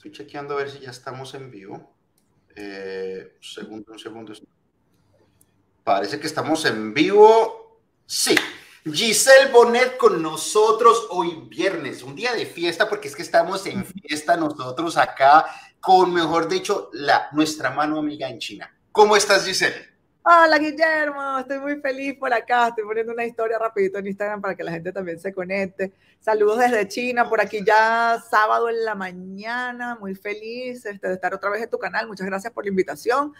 Estoy chequeando a ver si ya estamos en vivo. Eh, un segundo, un segundo. Parece que estamos en vivo. Sí. Giselle Bonet con nosotros hoy viernes, un día de fiesta porque es que estamos en fiesta nosotros acá con, mejor dicho, la, nuestra mano amiga en China. ¿Cómo estás, Giselle? Hola Guillermo, estoy muy feliz por acá. Estoy poniendo una historia rapidito en Instagram para que la gente también se conecte. Saludos desde China, por aquí ya sábado en la mañana, muy feliz este, de estar otra vez en tu canal. Muchas gracias por la invitación.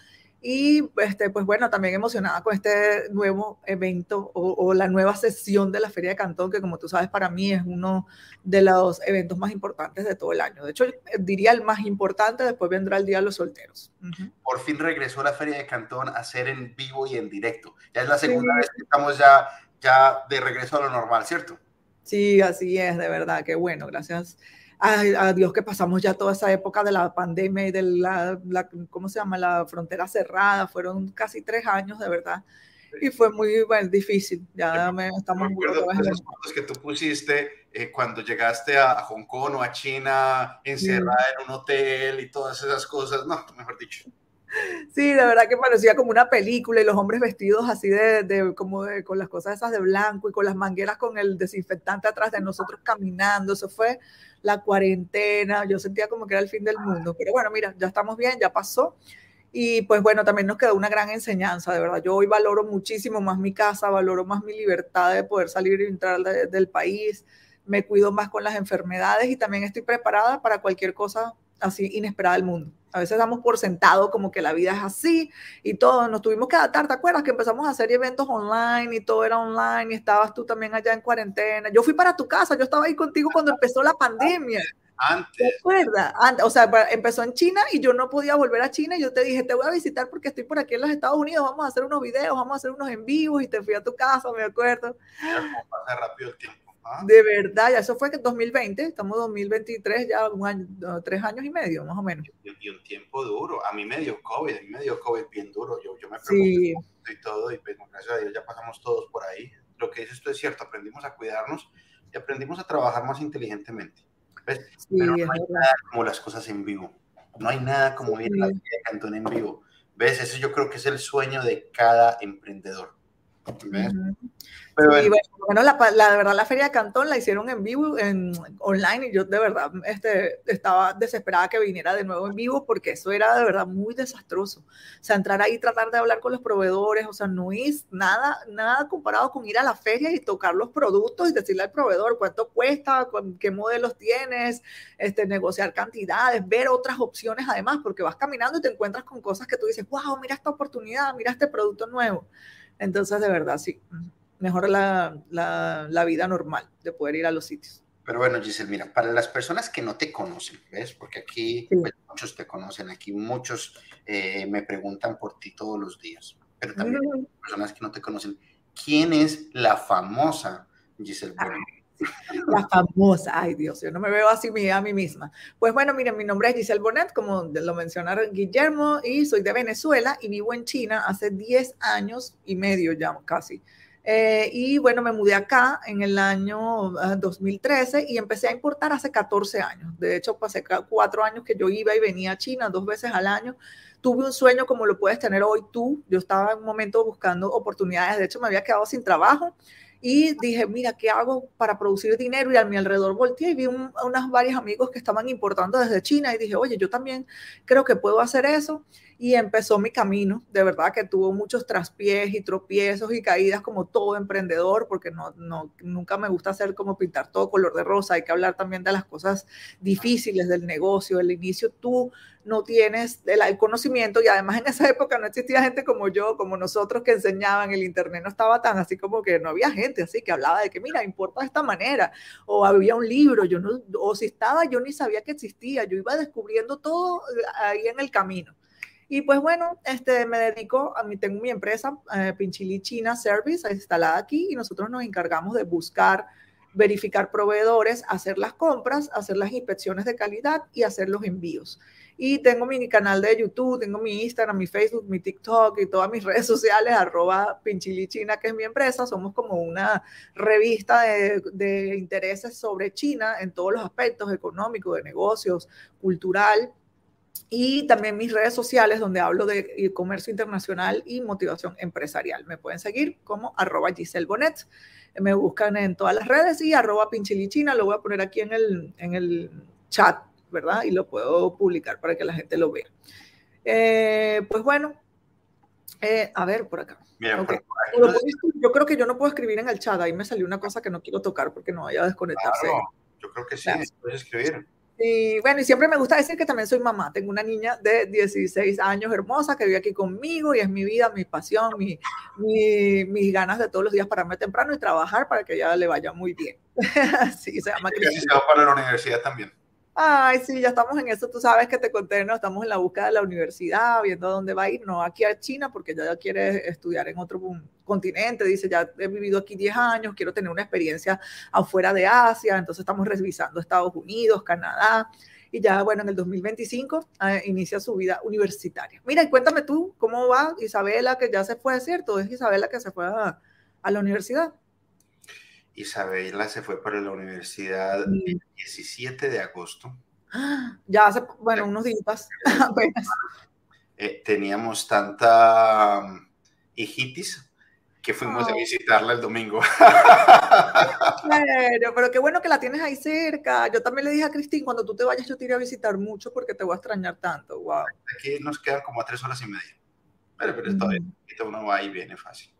Y este, pues bueno, también emocionada con este nuevo evento o, la nueva sesión de la Feria de Cantón, que como tú sabes, para mí es uno de los eventos más importantes de todo el año. De hecho, diría el más importante, después vendrá el Día de los Solteros. Por fin regresó la Feria de Cantón a ser en vivo y en directo. Ya es la segunda vez que estamos ya, ya de regreso a lo normal, ¿cierto? Sí, así es, de verdad, qué bueno, gracias a Dios que pasamos ya toda esa época de la pandemia y de la, ¿cómo se llama? La frontera cerrada, fueron casi tres años de verdad. Y fue muy bueno, difícil. Ya me, estamos muy esos fotos que tú pusiste eh, cuando llegaste a Hong Kong o a China, encerrada en un hotel y todas esas cosas. No, mejor dicho. Sí, de verdad que parecía como una película y los hombres vestidos así de, de como de, con las cosas esas de blanco y con las mangueras con el desinfectante atrás de nosotros caminando. Eso fue la cuarentena. Yo sentía como que era el fin del mundo. Pero bueno, mira, ya estamos bien, ya pasó. Y pues bueno, también nos quedó una gran enseñanza, de verdad. Yo hoy valoro muchísimo más mi casa, valoro más mi libertad de poder salir y entrar del país, me cuido más con las enfermedades y también estoy preparada para cualquier cosa así inesperada del mundo. A veces damos por sentado como que la vida es así y todo, nos tuvimos que adaptar. ¿Te acuerdas que empezamos a hacer eventos online y todo era online y estabas tú también allá en cuarentena? Yo fui para tu casa, yo estaba ahí contigo cuando empezó la pandemia. Antes. ¿Te acuerdas? o sea, empezó en China y yo no podía volver a China y yo te dije, te voy a visitar porque estoy por aquí en los Estados Unidos, vamos a hacer unos videos, vamos a hacer unos en vivos y te fui a tu casa, me acuerdo. pasa rápido el tiempo. De verdad, ya eso fue en 2020, estamos en 2023, ya un año, tres años y medio, más o menos. Y, un tiempo duro. A mí me dio COVID, a mí me dio COVID bien duro. Yo, yo me preocupé y todo, y pues, gracias a Dios ya pasamos todos por ahí. Lo que dices tú es cierto, aprendimos a cuidarnos y aprendimos a trabajar más inteligentemente. ¿ves? Pero no hay nada como las cosas en vivo. No hay nada como ir a la de Cantón en vivo. ¿Ves? Eso yo creo que es el sueño de cada emprendedor. ¿Ves? bueno, la, la, verdad la feria de Cantón la hicieron en vivo, en online, y yo de verdad este, estaba desesperada que viniera de nuevo en vivo porque eso era de verdad muy desastroso. O sea, entrar ahí, tratar de hablar con los proveedores, o sea, no es nada, nada comparado con ir a la feria y tocar los productos y decirle al proveedor cuánto cuesta, qué modelos tienes, este, negociar cantidades, ver otras opciones además, porque vas caminando y te encuentras con cosas que tú dices, wow, mira esta oportunidad, mira este producto nuevo. Entonces, de verdad, sí mejor la, la, vida normal de poder ir a los sitios. Pero bueno, Giselle, mira, para las personas que no te conocen, ¿ves? Porque aquí pues, muchos te conocen, aquí muchos eh, me preguntan por ti todos los días, pero también personas que no te conocen, ¿quién es la famosa Giselle? La famosa, ay Dios, yo no me veo así a mí misma. Pues bueno, miren, mi nombre es Giselle Bonet, como lo mencionaron Guillermo, y soy de Venezuela y vivo en China hace 10 años y medio ya casi. Eh, y bueno, me mudé acá en el año 2013 ah, y empecé a importar hace 14 años. De hecho, pasé cuatro años que yo iba y venía a China dos veces al año. Tuve un sueño como lo puedes tener hoy tú. Yo estaba en un momento buscando oportunidades. De hecho, me había quedado sin trabajo y dije, mira, ¿qué hago para producir dinero? Y a mi alrededor volteé y vi unos varios amigos que estaban importando desde China y dije, oye, yo también creo que puedo hacer eso y empezó mi camino. De verdad que tuvo muchos traspiés y tropiezos y caídas como todo emprendedor, porque no, no, nunca me gusta hacer como pintar todo color de rosa. Hay que hablar también de las cosas difíciles del negocio. El inicio tú no tienes el, conocimiento y además en esa época no existía gente como yo, como nosotros que enseñaban, el internet no estaba tan así como que no había gente así que hablaba de que mira, importa de esta manera, o había un libro, yo no, o si estaba, yo ni sabía que existía, yo iba descubriendo todo eh, ahí en el camino. Y pues bueno, este, me dedico, a mí tengo mi empresa, eh, Pinchili China Service, instalada aquí, y nosotros nos encargamos de buscar verificar proveedores, hacer las compras, hacer las inspecciones de calidad y hacer los envíos. Y tengo mi canal de YouTube, tengo mi Instagram, mi Facebook, mi TikTok y todas mis redes sociales, arroba pinchilichina, que es mi empresa. Somos como una revista de intereses sobre China en todos los aspectos, económicos, de negocios, cultural y también mis redes sociales donde hablo de comercio internacional y motivación empresarial. Me pueden seguir como arroba Giselle Bonet. Me buscan en todas las redes y arroba pinchilichina. Lo voy a poner aquí en el, en el chat, ¿verdad? Y lo puedo publicar para que la gente lo vea. Eh, pues bueno, eh, a ver por acá. yo creo que yo no puedo escribir en el chat. Ahí me salió una cosa que no quiero tocar porque no vaya a desconectarse. yo creo que sí, puedes escribir. Y bueno, y siempre me gusta decir que también soy mamá. Tengo una niña de 16 años hermosa que vive aquí conmigo y es mi vida, mi pasión, mi, mis ganas de todos los días pararme temprano y trabajar para que ella le vaya muy bien. sí, se llama Cristina. para la universidad también. Ay, sí, ya estamos en eso. Tú sabes que te conté, ¿no? Estamos en la búsqueda de la universidad, viendo dónde va a ir, no aquí a China, porque ya quiere estudiar en otro continente. Dice, ya he vivido aquí 10 años, quiero tener una experiencia afuera de Asia. Entonces estamos revisando Estados Unidos, Canadá. Y ya, bueno, en el 2025 eh, inicia su vida universitaria. Mira, y cuéntame tú, ¿cómo va Isabela, que ya se fue, ¿cierto? Es Isabela que se fue a la universidad. Isabela se fue para la universidad el 17 de agosto. Ya hace, bueno, unos días eh, teníamos tanta um, hijitis que fuimos a visitarla el domingo. Pero, pero qué bueno que la tienes ahí cerca. Yo también le dije a Cristín, cuando tú te vayas yo te iré a visitar mucho porque te voy a extrañar tanto. Wow. Aquí nos quedan como a tres horas y media. Pero, pero está bien. Uno va y viene fácil.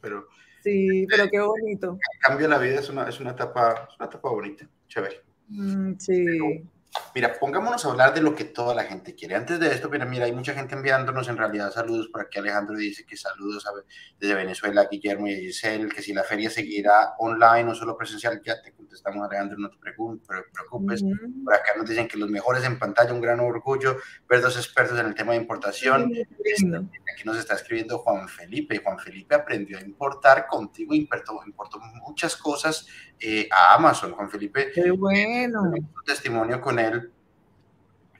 Pero Sí, pero qué bonito. cambio la vida es una, es una, etapa, es una etapa bonita, chévere. Mm, sí. Mira, pongámonos a hablar de lo que toda la gente quiere. Antes de esto, mira, mira, hay mucha gente enviándonos en realidad saludos. Por aquí Alejandro dice que saludos desde Venezuela, Guillermo y Giselle, que si la feria seguirá online o solo presencial, ya te contestamos Alejandro, no te preocupes. Por acá nos dicen que los mejores en pantalla, un gran orgullo ver dos expertos en el tema de importación. aquí nos está escribiendo Juan Felipe, Juan Felipe aprendió a importar contigo, importó, importó muchas cosas eh, a Amazon. Juan Felipe, qué bueno. Un testimonio con él,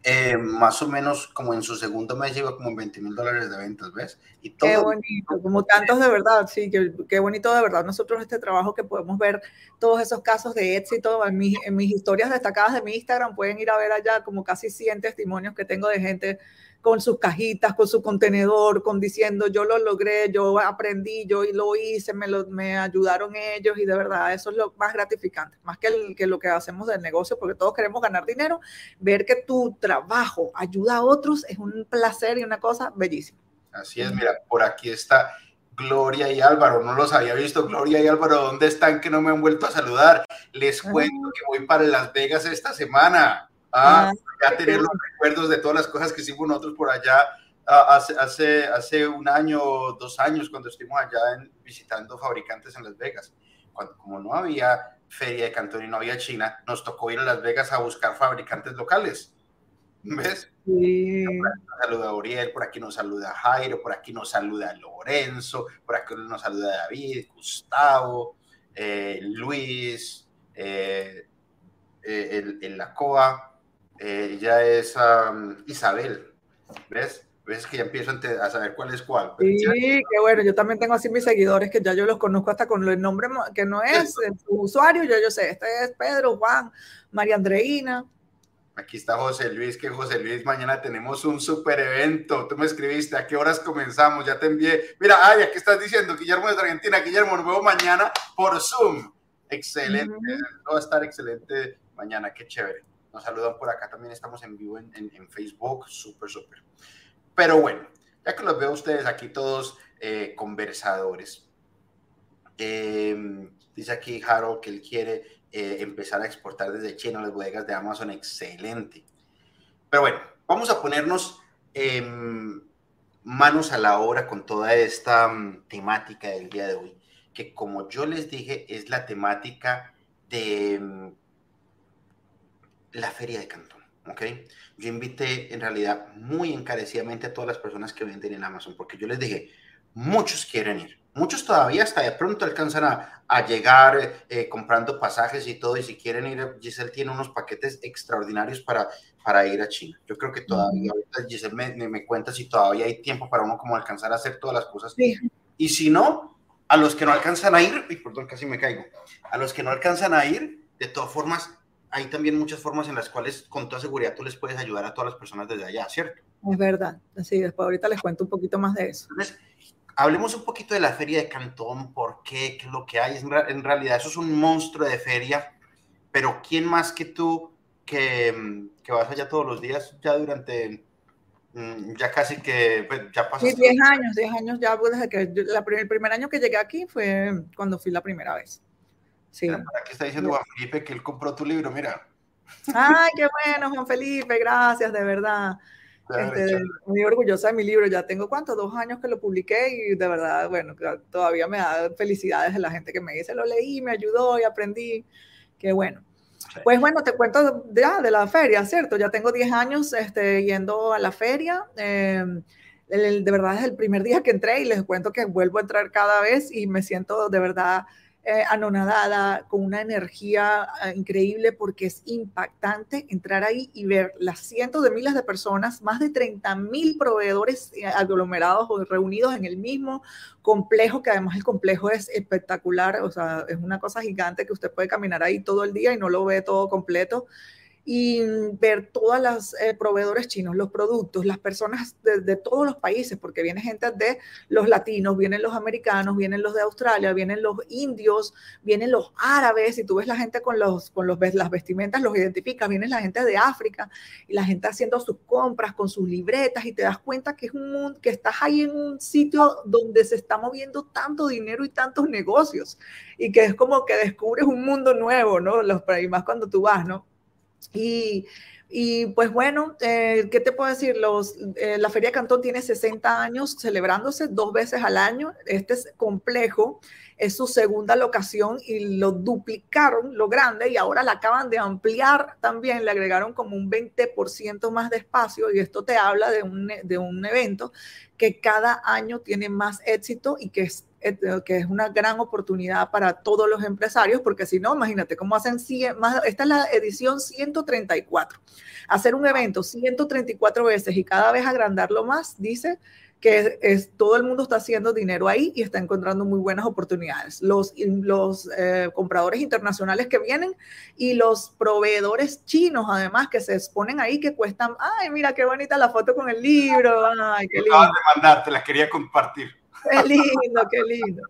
eh, más o menos como en su segundo mes llegó como en 20 mil dólares de ventas, ¿ves? Y todo, qué bonito, como tantos de verdad, sí, qué, qué, bonito de verdad. Nosotros este trabajo que podemos ver todos esos casos de éxito en, mis, en mis historias destacadas de mi Instagram, pueden ir a ver allá como casi 100 testimonios que tengo de gente con sus cajitas, con su contenedor, con diciendo yo lo logré, yo aprendí, yo lo hice, me, lo, me ayudaron ellos y de verdad eso es lo más gratificante, más que, el, que lo que hacemos del negocio, porque todos queremos ganar dinero, ver que tu trabajo ayuda a otros es un placer y una cosa bellísima. Así es, mira, por aquí está Gloria y Álvaro, no los había visto. Gloria y Álvaro, ¿dónde están que no me han vuelto a saludar? Les cuento que voy para Las Vegas esta semana. Ah, ah, ya tener los recuerdos de todas las cosas que hicimos nosotros por allá hace, hace, hace un año, dos años, cuando estuvimos allá visitando fabricantes en Las Vegas. Cuando, como no había feria de Cantón y no había China, nos tocó ir a Las Vegas a buscar fabricantes locales. ¿Ves? Sí. Por aquí nos saluda Uriel, por aquí nos saluda Jairo, por aquí nos saluda Lorenzo, por aquí nos saluda David, Gustavo, eh, Luis, eh, eh, el, el, la COA, eh, ella es Isabel, ¿ves? ves que ya empiezo a saber cuál es cuál. Sí, qué bueno, yo también tengo así mis seguidores que ya yo los conozco hasta con el nombre que no es su usuario, yo, yo sé, este es Pedro, Juan, María Andreina. Aquí está José Luis, que José Luis, mañana tenemos un super evento. Tú me escribiste, ¿a qué horas comenzamos? Ya te envié. Mira, ay, aquí estás diciendo, Guillermo de Argentina, Guillermo, nos vemos mañana por Zoom. Excelente, va a estar excelente mañana, qué chévere nos saludan por acá, también estamos en vivo en, Facebook, súper, súper. Pero bueno, ya que los veo ustedes aquí todos eh, conversadores, em, dice aquí Harold que él quiere eh, empezar a exportar desde China las bodegas de Amazon, excelente. Pero bueno, vamos a ponernos em, manos a la obra con toda esta mm, temática del día de hoy, que como yo les dije es la temática de mm, la feria de Cantón. ¿ok? Yo invité en realidad muy encarecidamente a todas las personas que venden en Amazon, porque yo les dije, muchos quieren ir, Muchos todavía hasta de pronto alcanzan a, a llegar eh, comprando pasajes y todo, y si quieren ir, Giselle tiene unos paquetes extraordinarios para, para ir a China. Yo creo que todavía, ahorita Giselle me, me, cuenta si todavía hay tiempo para uno como alcanzar a hacer todas las cosas. Y si no, a los que no alcanzan a ir, y perdón, casi me caigo, a los que no alcanzan a ir, de todas formas, hay también muchas formas en las cuales con toda seguridad tú les puedes ayudar a todas las personas desde allá, ¿cierto? Es verdad, sí, después ahorita les cuento un poquito más de eso. Entonces, hablemos un poquito de la feria de Cantón, por qué, qué es lo que hay. En realidad eso es un monstruo de feria, pero ¿quién más que tú que, que vas allá todos los días ya durante mm, ya casi que pues, ya pasaste. Sí, 10 años, 10 años ya pues, desde que la, el primer año que llegué aquí fue cuando fui la primera vez. Sí. Aquí está diciendo Juan Felipe que él compró tu libro, mira. Ay, qué bueno, Juan Felipe, gracias, de verdad. Este, muy orgullosa de mi libro, ya tengo cuánto, dos años que lo publiqué y de verdad, bueno, todavía me da felicidades de la gente que me dice, lo leí, me ayudó y aprendí, qué bueno. Pues bueno, te cuento ya de la feria, ¿cierto? Ya tengo 10 años este, yendo a la feria. Em, de verdad es el primer día que entré y les cuento que vuelvo a entrar cada vez y me siento de verdad eh, anonadada, con una energía eh, increíble porque es impactante entrar ahí y ver las cientos de miles de personas, más de 30 mil proveedores eh, aglomerados o reunidos en el mismo complejo, que además el complejo es espectacular, o sea, es una cosa gigante que usted puede caminar ahí todo el día y no lo ve todo completo y ver todas las eh, proveedores chinos, los productos, las personas de, todos los países, porque viene gente de los latinos, vienen los americanos, vienen los de Australia, vienen los indios, vienen los árabes, y tú ves la gente con, los, con los, las vestimentas, los identificas, viene la gente de África y la gente haciendo sus compras con sus libretas y te das cuenta que es un que estás ahí en un sitio donde se está moviendo tanto dinero y tantos negocios y que es como que descubres un mundo nuevo, ¿no? Los, y más cuando tú vas, ¿no? Y, y pues bueno, eh, ¿qué te puedo decir? Los, eh, la Feria Cantón tiene 60 años celebrándose dos veces al año. Este es complejo, es su segunda locación y lo duplicaron lo grande y ahora la acaban de ampliar también, le agregaron como un 20% más de espacio y esto te habla de un, de un evento que cada año tiene más éxito y que es que es una gran oportunidad para todos los empresarios, porque si no, imagínate cómo hacen 100, más, esta es la edición 134. Hacer un evento 134 veces y cada vez agrandarlo más, dice que es, todo el mundo está haciendo dinero ahí y está encontrando muy buenas oportunidades. Los, los eh, compradores internacionales que vienen y los proveedores chinos, además, que se exponen ahí, que cuestan, ay, mira qué bonita la foto con el libro, ay, qué lindo. mandar, te la quería compartir. Qué lindo, qué lindo.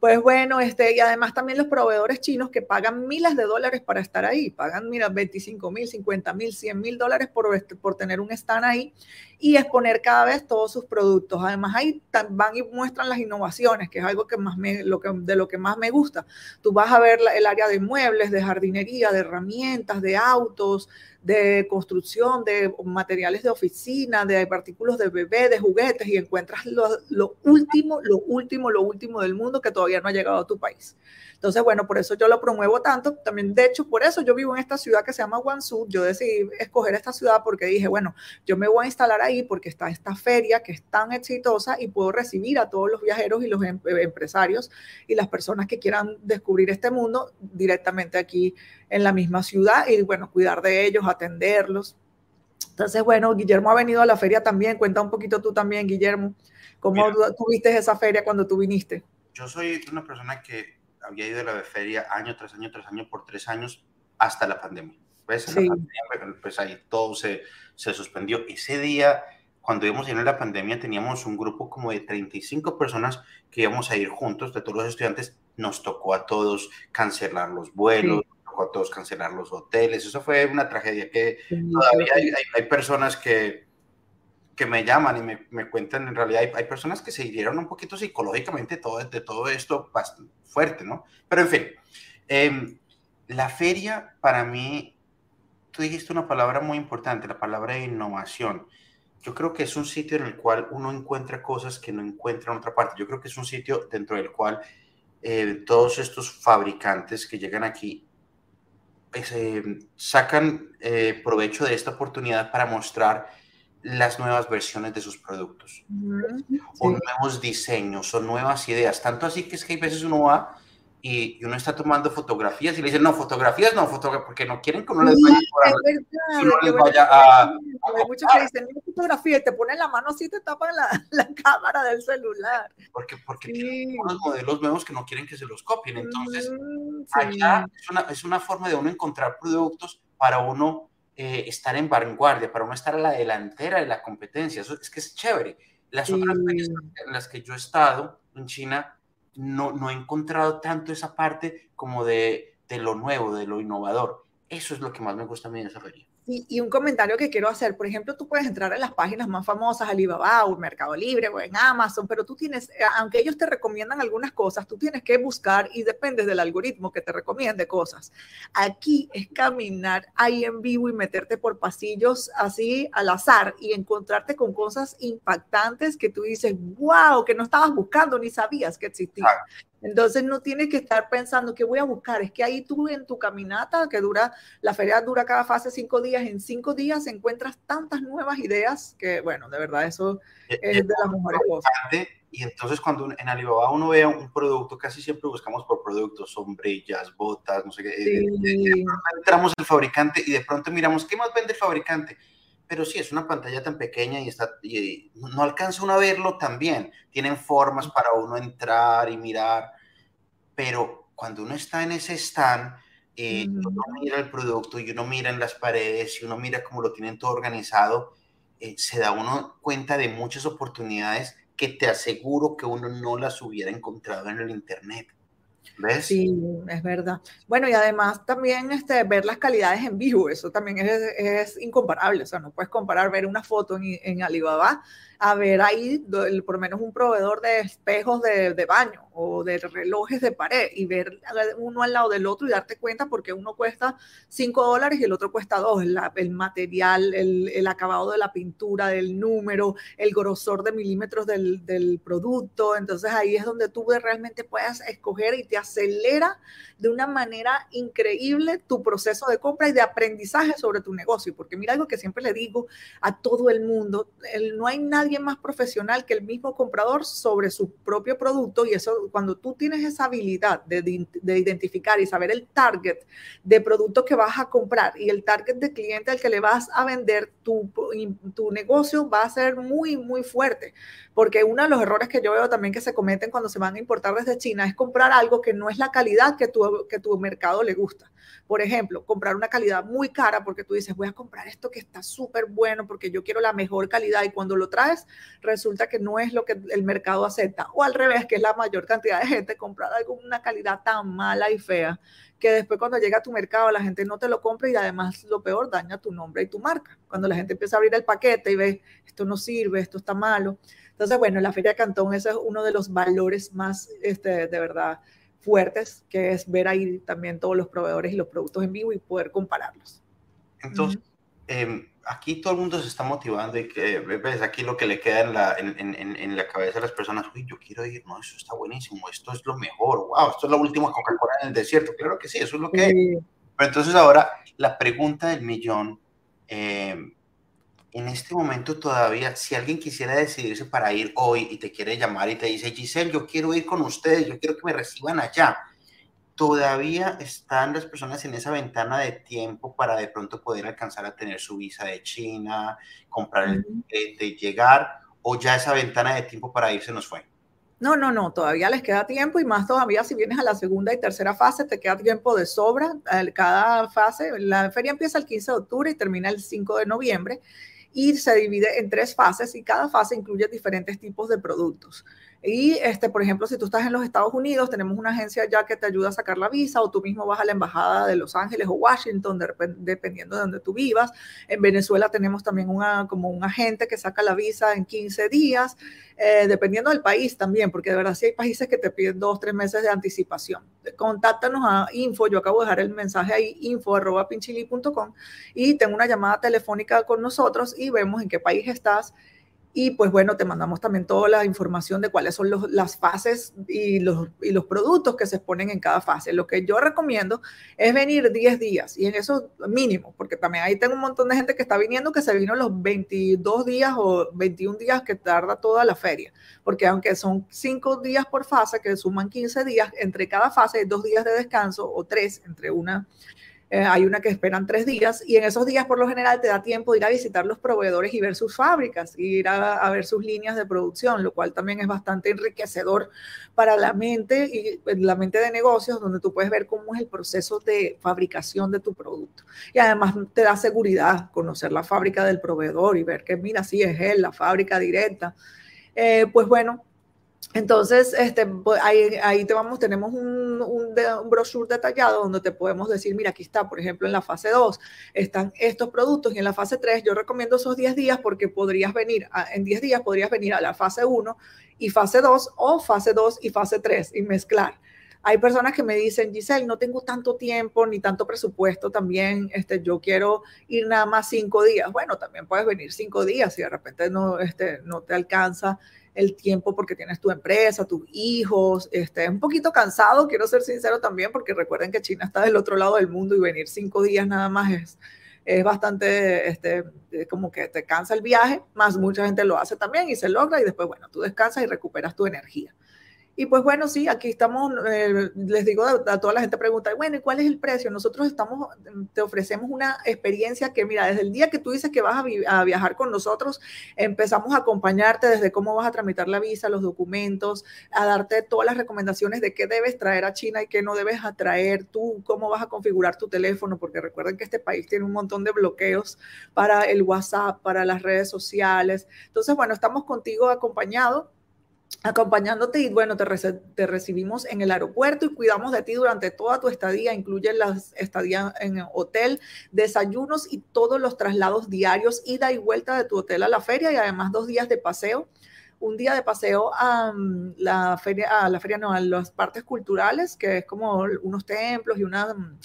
Pues bueno, este, y además también los proveedores chinos que pagan miles de dólares para estar ahí, pagan, mira, 25 mil, 50 mil, 100 mil dólares por, este, por tener un stand ahí y exponer cada vez todos sus productos. Además, ahí van y muestran las innovaciones, que es algo que más me, lo que, de lo que más me gusta. Tú vas a ver el área de muebles, de jardinería, de herramientas, de autos, de construcción, de materiales de oficina, de artículos de bebé, de juguetes y encuentras lo, lo, último, lo último, lo último del mundo que todavía no ha llegado a tu país. Entonces, bueno, por eso yo lo promuevo tanto. También, de hecho, por eso yo vivo en esta ciudad que se llama Guangzhou. Yo decidí escoger esta ciudad porque dije, bueno, yo me voy a instalar ahí porque está esta feria que es tan exitosa y puedo recibir a todos los viajeros y los em, empresarios y las personas que quieran descubrir este mundo directamente aquí en la misma ciudad y, bueno, cuidar de ellos, atenderlos. Entonces, bueno, Guillermo ha venido a la feria también. Cuenta un poquito tú también, Guillermo, cómo tuviste esa feria cuando tú viniste. Yo soy una persona que había ido a la feria año tras año tras año por tres años hasta la pandemia. Pues, la pandemia, pues ahí todo se, se suspendió. Ese día, cuando íbamos a ir a la pandemia, teníamos un grupo como de 35 personas que íbamos a ir juntos, de todos los estudiantes. Nos tocó a todos cancelar los vuelos, nos tocó a todos cancelar los hoteles. Eso fue una tragedia que todavía hay, hay personas que, que me llaman y me, me cuentan, en realidad hay, hay, personas que se hirieron un poquito psicológicamente todo, de todo esto bastante fuerte, ¿no? Pero en fin, eh, la feria para mí, tú dijiste una palabra muy importante, la palabra innovación. Yo creo que es un sitio en el cual uno encuentra cosas que no encuentra en otra parte. Yo creo que es un sitio dentro del cual eh, todos estos fabricantes que llegan aquí pues, eh, sacan eh, provecho de esta oportunidad para mostrar las nuevas versiones de sus productos, o nuevos diseños, o nuevas ideas. Tanto así que es que hay veces uno va y, uno está tomando fotografías y le dicen, no, fotografías no, fotografías, porque no quieren que uno les vaya, a, Hay muchos que dicen, no fotografía y te ponen la mano así te tapan la, la cámara del celular. Porque, porque tienen unos modelos nuevos que no quieren que se los copien. Entonces, allá es una, es una forma de uno encontrar productos para uno eh, estar en vanguardia, para uno estar a la delantera de la competencia. Eso es que es chévere. Las otras veces en las que yo he estado en China, no, no he encontrado tanto esa parte como de, de lo nuevo, de lo innovador. Eso es lo que más me gusta a mí de esa feria. Y, un comentario que quiero hacer, por ejemplo, tú puedes entrar en las páginas más famosas, Alibaba o Mercado Libre o en Amazon, pero tú tienes, eh, aunque ellos te recomiendan algunas cosas, tú tienes que buscar y dependes del algoritmo que te recomiende cosas. Aquí es caminar ahí en vivo y meterte por pasillos así al azar y encontrarte con cosas impactantes que tú dices, wow, que no estabas buscando ni sabías que existían. Entonces no tienes que estar pensando qué voy a buscar, es que ahí tú en tu caminata, que dura, la feria dura cada fase cinco días, en cinco días encuentras tantas nuevas ideas que, bueno, de verdad eso e, es, de las mejores cosas. Y entonces cuando en Alibaba uno ve un producto, casi siempre buscamos por productos, sombrillas, botas, no sé qué. Sí. entramos el fabricante y de pronto miramos, ¿qué más vende el fabricante? Pero sí, es una pantalla tan pequeña y, está, y no alcanza uno a verlo tan bien. Tienen formas para uno entrar y mirar, pero cuando uno está en ese stand, eh, uno mira el producto y uno mira en las paredes y uno mira cómo lo tienen todo organizado, eh, se da uno cuenta de muchas oportunidades que te aseguro que uno no las hubiera encontrado en el Internet. ¿Ves? Sí, es verdad. Bueno, y además también este, ver las calidades en vivo, eso también es, es incomparable. O sea, no puedes comparar ver una foto en, en Alibaba a ver ahí por lo menos un proveedor de espejos de, de, baño o de relojes de pared y ver uno al lado del otro y darte cuenta porque uno cuesta 5 dólares y el otro cuesta 2, el, material, el, el, acabado de la pintura, del número, el grosor de milímetros del, del producto. Entonces ahí es donde tú realmente puedes escoger y te acelera de una manera increíble tu proceso de compra y de aprendizaje sobre tu negocio. Porque mira algo que siempre le digo a todo el mundo, el, no hay nadie más profesional que el mismo comprador sobre su propio producto y eso cuando tú tienes esa habilidad de, de identificar y saber el target de producto que vas a comprar y el target de cliente al que le vas a vender, tu, tu negocio va a ser muy, muy fuerte. Porque uno de los errores que yo veo también que se cometen cuando se van a importar desde China es comprar algo que no es la calidad que tu, que tu mercado le gusta. Por ejemplo, comprar una calidad muy cara porque tú dices, voy a comprar esto que está súper bueno porque yo quiero la mejor calidad y cuando lo traes resulta que no es lo que el mercado acepta. O al revés, que es la mayor cantidad de gente comprar algo una calidad tan mala y fea que después cuando llega a tu mercado la gente no te lo compra y además lo peor daña tu nombre y tu marca. Cuando la gente empieza a abrir el paquete y ve, esto no sirve, esto está malo. Entonces, bueno, la Feria de Cantón, ese es uno de los valores más, este, de verdad, fuertes, que es ver ahí también todos los proveedores y los productos en vivo y poder compararlos. Entonces, em, aquí todo el mundo se está motivando y que ves aquí lo que le queda en la, en, en, en, la cabeza de las personas, uy, yo quiero ir, no, eso está buenísimo, esto es lo mejor, wow, esto es la última Coca-Cola en el desierto, claro que sí, eso es lo que Pero entonces ahora la pregunta del millón, eh, en este momento todavía, si alguien quisiera decidirse para ir hoy y te quiere llamar y te dice, Giselle, yo quiero ir con ustedes, yo quiero que me reciban allá, todavía están las personas en esa ventana de tiempo para de pronto poder alcanzar a tener su visa de China, comprar el ticket, llegar, o ya esa ventana de tiempo para irse nos fue. No, no, no, todavía les queda tiempo y más todavía si vienes a la segunda y tercera fase, te queda tiempo de sobra. Cada fase, la feria empieza el 15 de octubre y termina el 5 de noviembre y se divide en tres fases y cada fase incluye diferentes tipos de productos. Y, este, por ejemplo, si tú estás en los Estados Unidos, tenemos una agencia ya que te ayuda a sacar la visa o tú mismo vas a la embajada de Los Ángeles o Washington, dependiendo de donde tú vivas. En Venezuela tenemos también una, como un agente que saca la visa en 15 días, eh, dependiendo del país también, porque de verdad sí hay países que te piden dos, tres meses de anticipación. Contáctanos a info, yo acabo de dejar el mensaje ahí, info arroba pinchili.com y tengo una llamada telefónica con nosotros y vemos en qué país estás Y pues bueno, te mandamos también toda la información de cuáles son las fases y los, y los productos que se exponen en cada fase. Lo que yo recomiendo es venir 10 días y en eso mínimo, porque también ahí tengo un montón de gente que está viniendo que se vino los 22 días o 21 días que tarda toda la feria, porque aunque son 5 días por fase, que suman 15 días, entre cada fase hay dos días de descanso o tres entre una eh, hay una que esperan tres días y en esos días por lo general te da tiempo de ir a visitar los proveedores y ver sus fábricas, ir a, ver sus líneas de producción, lo cual también es bastante enriquecedor para la mente y pues, la mente de negocios, donde tú puedes ver cómo es el proceso de fabricación de tu producto. Y además te da seguridad conocer la fábrica del proveedor y ver que, mira, sí es él, la fábrica directa. Eh, pues bueno, entonces, este, pues, ahí, te vamos, tenemos un, brochure detallado donde te podemos decir, mira, aquí está, por ejemplo, en la fase 2 están estos productos y en la fase 3 yo recomiendo esos 10 días porque podrías venir, en 10 días podrías venir a la fase 1 y fase 2 o fase 2 y fase 3 y mezclar. Hay personas que me dicen, Giselle, no tengo tanto tiempo ni tanto presupuesto también, este, yo quiero ir nada más cinco días. Bueno, también puedes venir cinco días si de repente no, este, no te alcanza el tiempo porque tienes tu empresa, tus hijos, este, es un poquito cansado, quiero ser sincero también, porque recuerden que China está del otro lado del mundo y venir cinco días nada más es, es bastante, este, como que te cansa el viaje, más mucha gente lo hace también y se logra y después, bueno, tú descansas y recuperas tu energía. Y pues bueno, sí, aquí estamos, eh, les digo a, toda la gente pregunta, bueno, ¿y cuál es el precio? Nosotros estamos, te ofrecemos una experiencia que, mira, desde el día que tú dices que vas a, viajar con nosotros, empezamos a acompañarte desde cómo vas a tramitar la visa, los documentos, a darte todas las recomendaciones de qué debes traer a China y qué no debes traer tú, cómo vas a configurar tu teléfono, porque recuerden que este país tiene un montón de bloqueos para el WhatsApp, para las redes sociales. Entonces, bueno, estamos contigo acompañado acompañándote y bueno, te, te, recibimos en el aeropuerto y cuidamos de ti durante toda tu estadía, incluye la estadía en hotel, desayunos y todos los traslados diarios, ida y vuelta de tu hotel a la feria y además dos días de paseo. Un día de paseo a mm, la feria, a la feria no, a las partes culturales, que es como unos templos y una mm,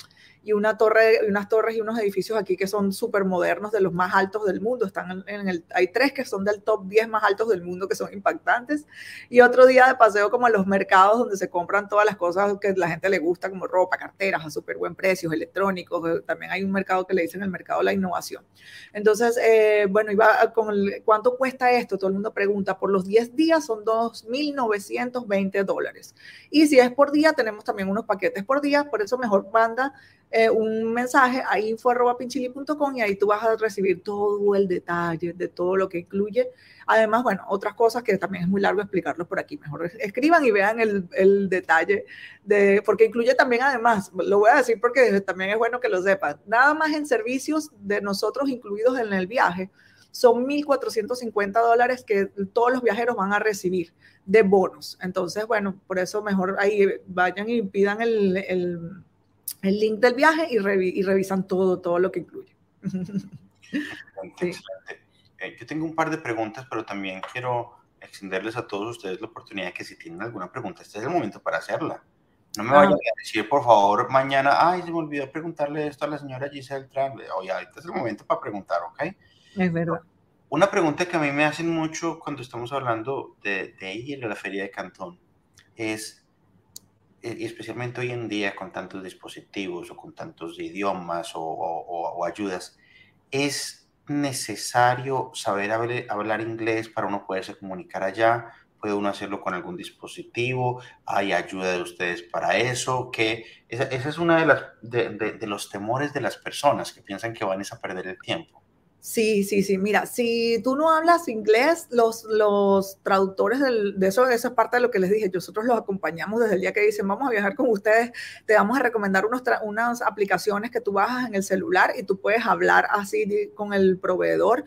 y una torre, unas torres y unos edificios aquí que son súper modernos, de los más altos del mundo. Están en el, hay tres que son del top 10 más altos del mundo que son impactantes. Y otro día de paseo como a los mercados donde se compran todas las cosas que la gente le gusta, como ropa, carteras a súper buen precio, electrónicos. Eh, también hay un mercado que le dicen el mercado de la innovación. Entonces, eh, bueno, iba con el, ¿cuánto cuesta esto? Todo el mundo pregunta. Por los 10 días son 2.920 dólares. Y si es por día, tenemos también unos paquetes por día, por eso mejor manda eh, un mensaje a info.pinchili.com y ahí tú vas a recibir todo el detalle de todo lo que incluye. Además, bueno, otras cosas que también es muy largo explicarlo por aquí. Mejor escriban y vean el, el detalle de, porque incluye también, además, lo voy a decir porque también es bueno que lo sepan, nada más en servicios de nosotros incluidos en el viaje son 1.450 dólares que todos los viajeros van a recibir de bonos. Entonces, bueno, por eso mejor ahí vayan y pidan el el link del viaje y, y revisan todo, todo lo que incluye. Eh, yo tengo un par de preguntas, pero también quiero extenderles a todos ustedes la oportunidad que si tienen alguna pregunta, este es el momento para hacerla. No me vayan a decir, por favor, mañana, ay, se me olvidó preguntarle esto a la señora Giselle Trump. Oye, ahorita es el momento para preguntar, ¿ok? Es verdad. Una pregunta que a mí me hacen mucho cuando estamos hablando de, de ir a la feria de Cantón es, especialmente hoy en día con tantos dispositivos o con tantos idiomas o, ayudas, es necesario saber hablar, inglés para uno poderse comunicar allá. Puede uno hacerlo con algún dispositivo, hay ayuda de ustedes para eso, que esa, es una de, las, de los temores de las personas que piensan que van a perder el tiempo. Sí, sí, sí. Mira, si tú no hablas inglés, los, los traductores de eso, esa parte de lo que les dije, nosotros los acompañamos desde el día que dicen, vamos a viajar con ustedes, te vamos a recomendar unos unas aplicaciones que tú bajas en el celular y tú puedes hablar así con el proveedor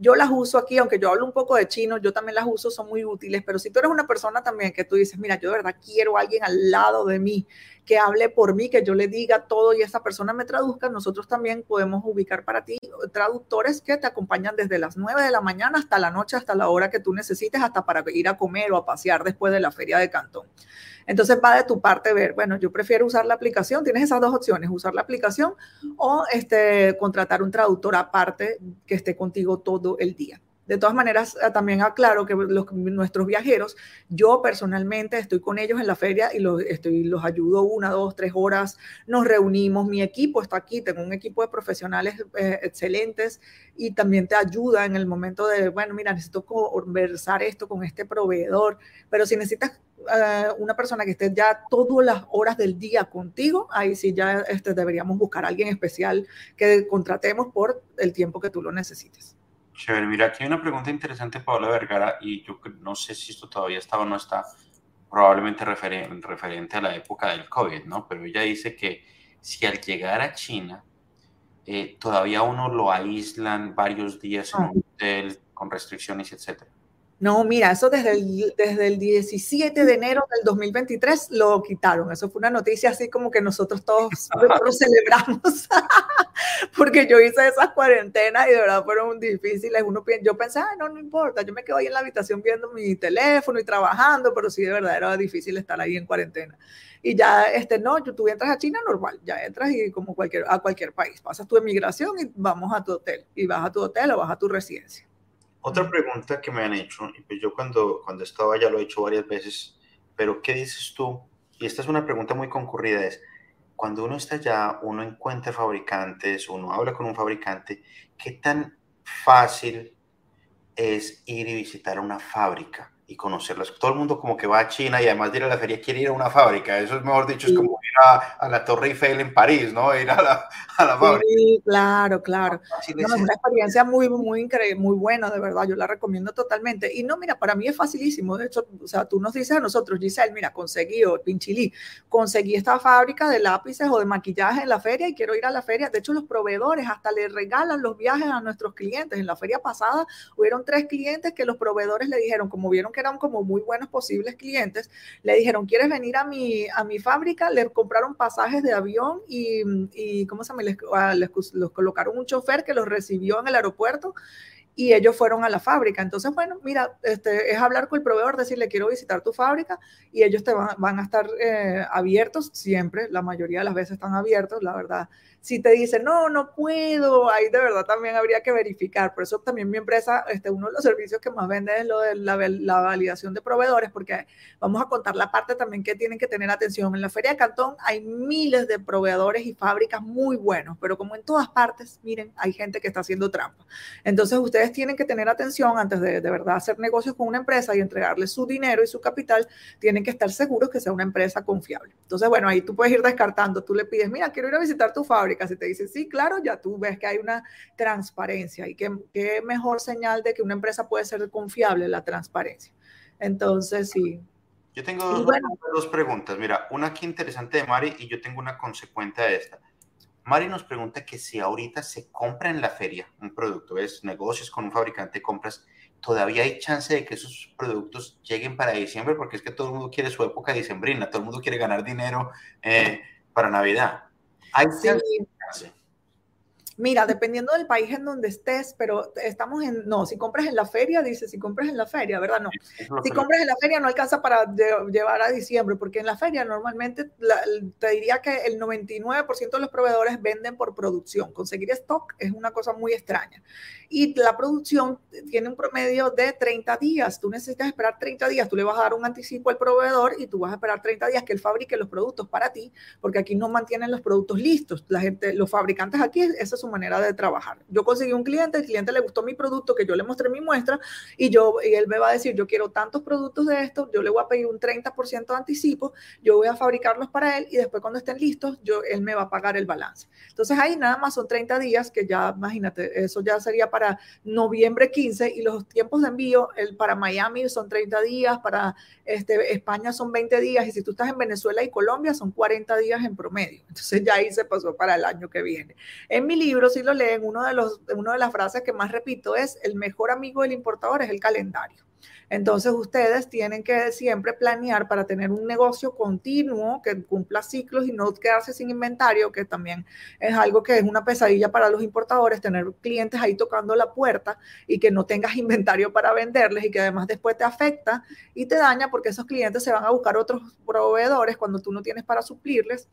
yo las uso aquí, aunque yo hablo un poco de chino, yo también las uso, son muy útiles, pero si tú eres una persona también que tú dices, mira, yo de verdad quiero a alguien al lado de mí, que hable por mí, que yo le diga todo y esa persona me traduzca, nosotros también podemos ubicar para ti traductores que te acompañan desde las 9 de la mañana hasta la noche, hasta la hora que tú necesites, hasta para ir a comer o a pasear después de la feria de Cantón. Entonces va de tu parte ver, bueno, yo prefiero usar la aplicación, tienes esas dos opciones, usar la aplicación o este, contratar un traductor aparte que esté contigo todo el día. De todas maneras, ah, también aclaro que los, nuestros viajeros, yo personalmente estoy con ellos en la feria y los, estoy, los ayudo una, dos, tres horas, nos reunimos, mi equipo está aquí, tengo un equipo de profesionales eh, excelentes y también te ayuda en el momento de, bueno, mira, necesito conversar esto con este proveedor, pero si necesitas eh, una persona que esté ya todas las horas del día contigo, ahí sí ya este, deberíamos buscar a alguien especial que contratemos por el tiempo que tú lo necesites. Chévere, mira, aquí hay una pregunta interesante, Paola Vergara, y yo no sé si esto todavía está o no está, probablemente referente a la época del COVID, ¿no? Pero ella dice que si al llegar a China, eh, todavía uno lo aíslan varios días en un hotel con restricciones, etcétera. No, mira, eso desde el, desde el 17 de enero del 2023 lo quitaron. Eso fue una noticia así como que nosotros todos, celebramos, porque yo hice esas cuarentenas y de verdad fueron difíciles. Uno, yo pensaba, no, no importa, yo me quedo ahí en la habitación viendo mi teléfono y trabajando, pero sí de verdad era difícil estar ahí en cuarentena. Y ya, este, no, tú entras a China normal, ya entras y como cualquier, a cualquier país, pasas tu emigración y vamos a tu hotel, y vas a tu hotel o vas a tu residencia. Otra pregunta que me han hecho, y pues yo cuando, cuando estaba ya lo he hecho varias veces, pero ¿qué dices tú? Y esta es una pregunta muy concurrida, es, cuando uno está allá, uno encuentra fabricantes, uno habla con un fabricante, ¿qué tan fácil es ir y visitar una fábrica? Y conocerlas. Todo el mundo como que va a China y además de ir a la feria quiere ir a una fábrica. Eso es mejor dicho, es como ir a, la Torre Eiffel en París, ¿no? Ir a la, a la fábrica. Sí, claro, claro. es una experiencia muy, muy increíble, muy buena, de verdad. Yo la recomiendo totalmente. Y no, mira, para mí es facilísimo. De hecho, o sea, tú nos dices a nosotros, Giselle, mira, conseguí, o Pinchilí, conseguí esta fábrica de lápices o de maquillaje en la feria y quiero ir a la feria. De hecho, los proveedores hasta le regalan los viajes a nuestros clientes. En la feria pasada hubieron tres clientes que los proveedores le dijeron, como vieron que eran como muy buenos posibles clientes, le dijeron, ¿quieres venir a mi, a mi fábrica? Le compraron pasajes de avión y, y ¿cómo se llama? Les, ah, les, colocaron un chofer que los recibió en el aeropuerto y ellos fueron a la fábrica. Entonces, bueno, mira, este, es hablar con el proveedor, decirle, quiero visitar tu fábrica y ellos te van, van a estar eh, abiertos siempre, la mayoría de las veces están abiertos, la verdad si te dicen, no, no puedo, ahí de verdad también habría que verificar. Por eso también mi empresa, este, uno de los servicios que más vende es lo de la, la, validación de proveedores, porque vamos a contar la parte también que tienen que tener atención. En la Feria de Cantón hay miles de proveedores y fábricas muy buenos, pero como en todas partes, miren, hay gente que está haciendo trampa. Entonces ustedes tienen que tener atención antes de de verdad hacer negocios con una empresa y entregarle su dinero y su capital, tienen que estar seguros que sea una empresa confiable. Entonces, bueno, ahí tú puedes ir descartando, tú le pides, mira, quiero ir a visitar tu fábrica si te dice sí, claro, ya tú ves que hay una transparencia y qué, qué mejor señal de que una empresa puede ser confiable la transparencia. Entonces, sí. Yo tengo dos, preguntas. Mira, una aquí interesante de Mari y yo tengo una consecuente de esta. Mari nos pregunta que si ahorita se compra en la feria un producto, es negocios con un fabricante, compras, todavía hay chance de que esos productos lleguen para diciembre, porque es que todo el mundo quiere su época diciembrina, todo el mundo quiere ganar dinero eh, para Navidad. Hay sí. Mira, dependiendo del país en donde estés, pero estamos en, no, si compras en la feria, dice, si compras en la feria, ¿verdad? No. Si compras en la feria no alcanza para llevar a diciembre, porque en la feria normalmente te diría que el 99% de los proveedores venden por producción. Conseguir stock es una cosa muy extraña. Y la producción tiene un promedio de 30 días. Tú necesitas esperar 30 días. Tú le vas a dar un anticipo al proveedor y tú vas a esperar 30 días que él fabrique los productos para ti, porque aquí no mantienen los productos listos. La gente, los fabricantes aquí, esa es su manera de trabajar. Yo conseguí un cliente, el cliente le gustó mi producto, que yo le mostré mi muestra, y, yo, y él me va a decir, yo quiero tantos productos de estos, yo le voy a pedir un 30% de anticipo, yo voy a fabricarlos para él, y después cuando estén listos, yo, él me va a pagar el balance. Entonces ahí nada más son 30 días, que ya, imagínate, eso ya sería para noviembre 15, y los tiempos de envío, el, para Miami son 30 días, para este, España son 20 días, y si tú estás en Venezuela y Colombia son 40 días en promedio. Entonces ya ahí se pasó para el año que viene. En mi libro, si lo leen, uno de los, una de las frases que más repito es, el mejor amigo del importador es el calendario. Entonces ustedes tienen que siempre planear para tener un negocio continuo que cumpla ciclos y no quedarse sin inventario, que también es algo que es una pesadilla para los importadores, tener clientes ahí tocando la puerta y que no tengas inventario para venderles y que además después te afecta y te daña porque esos clientes se van a buscar otros proveedores cuando tú no tienes para suplirles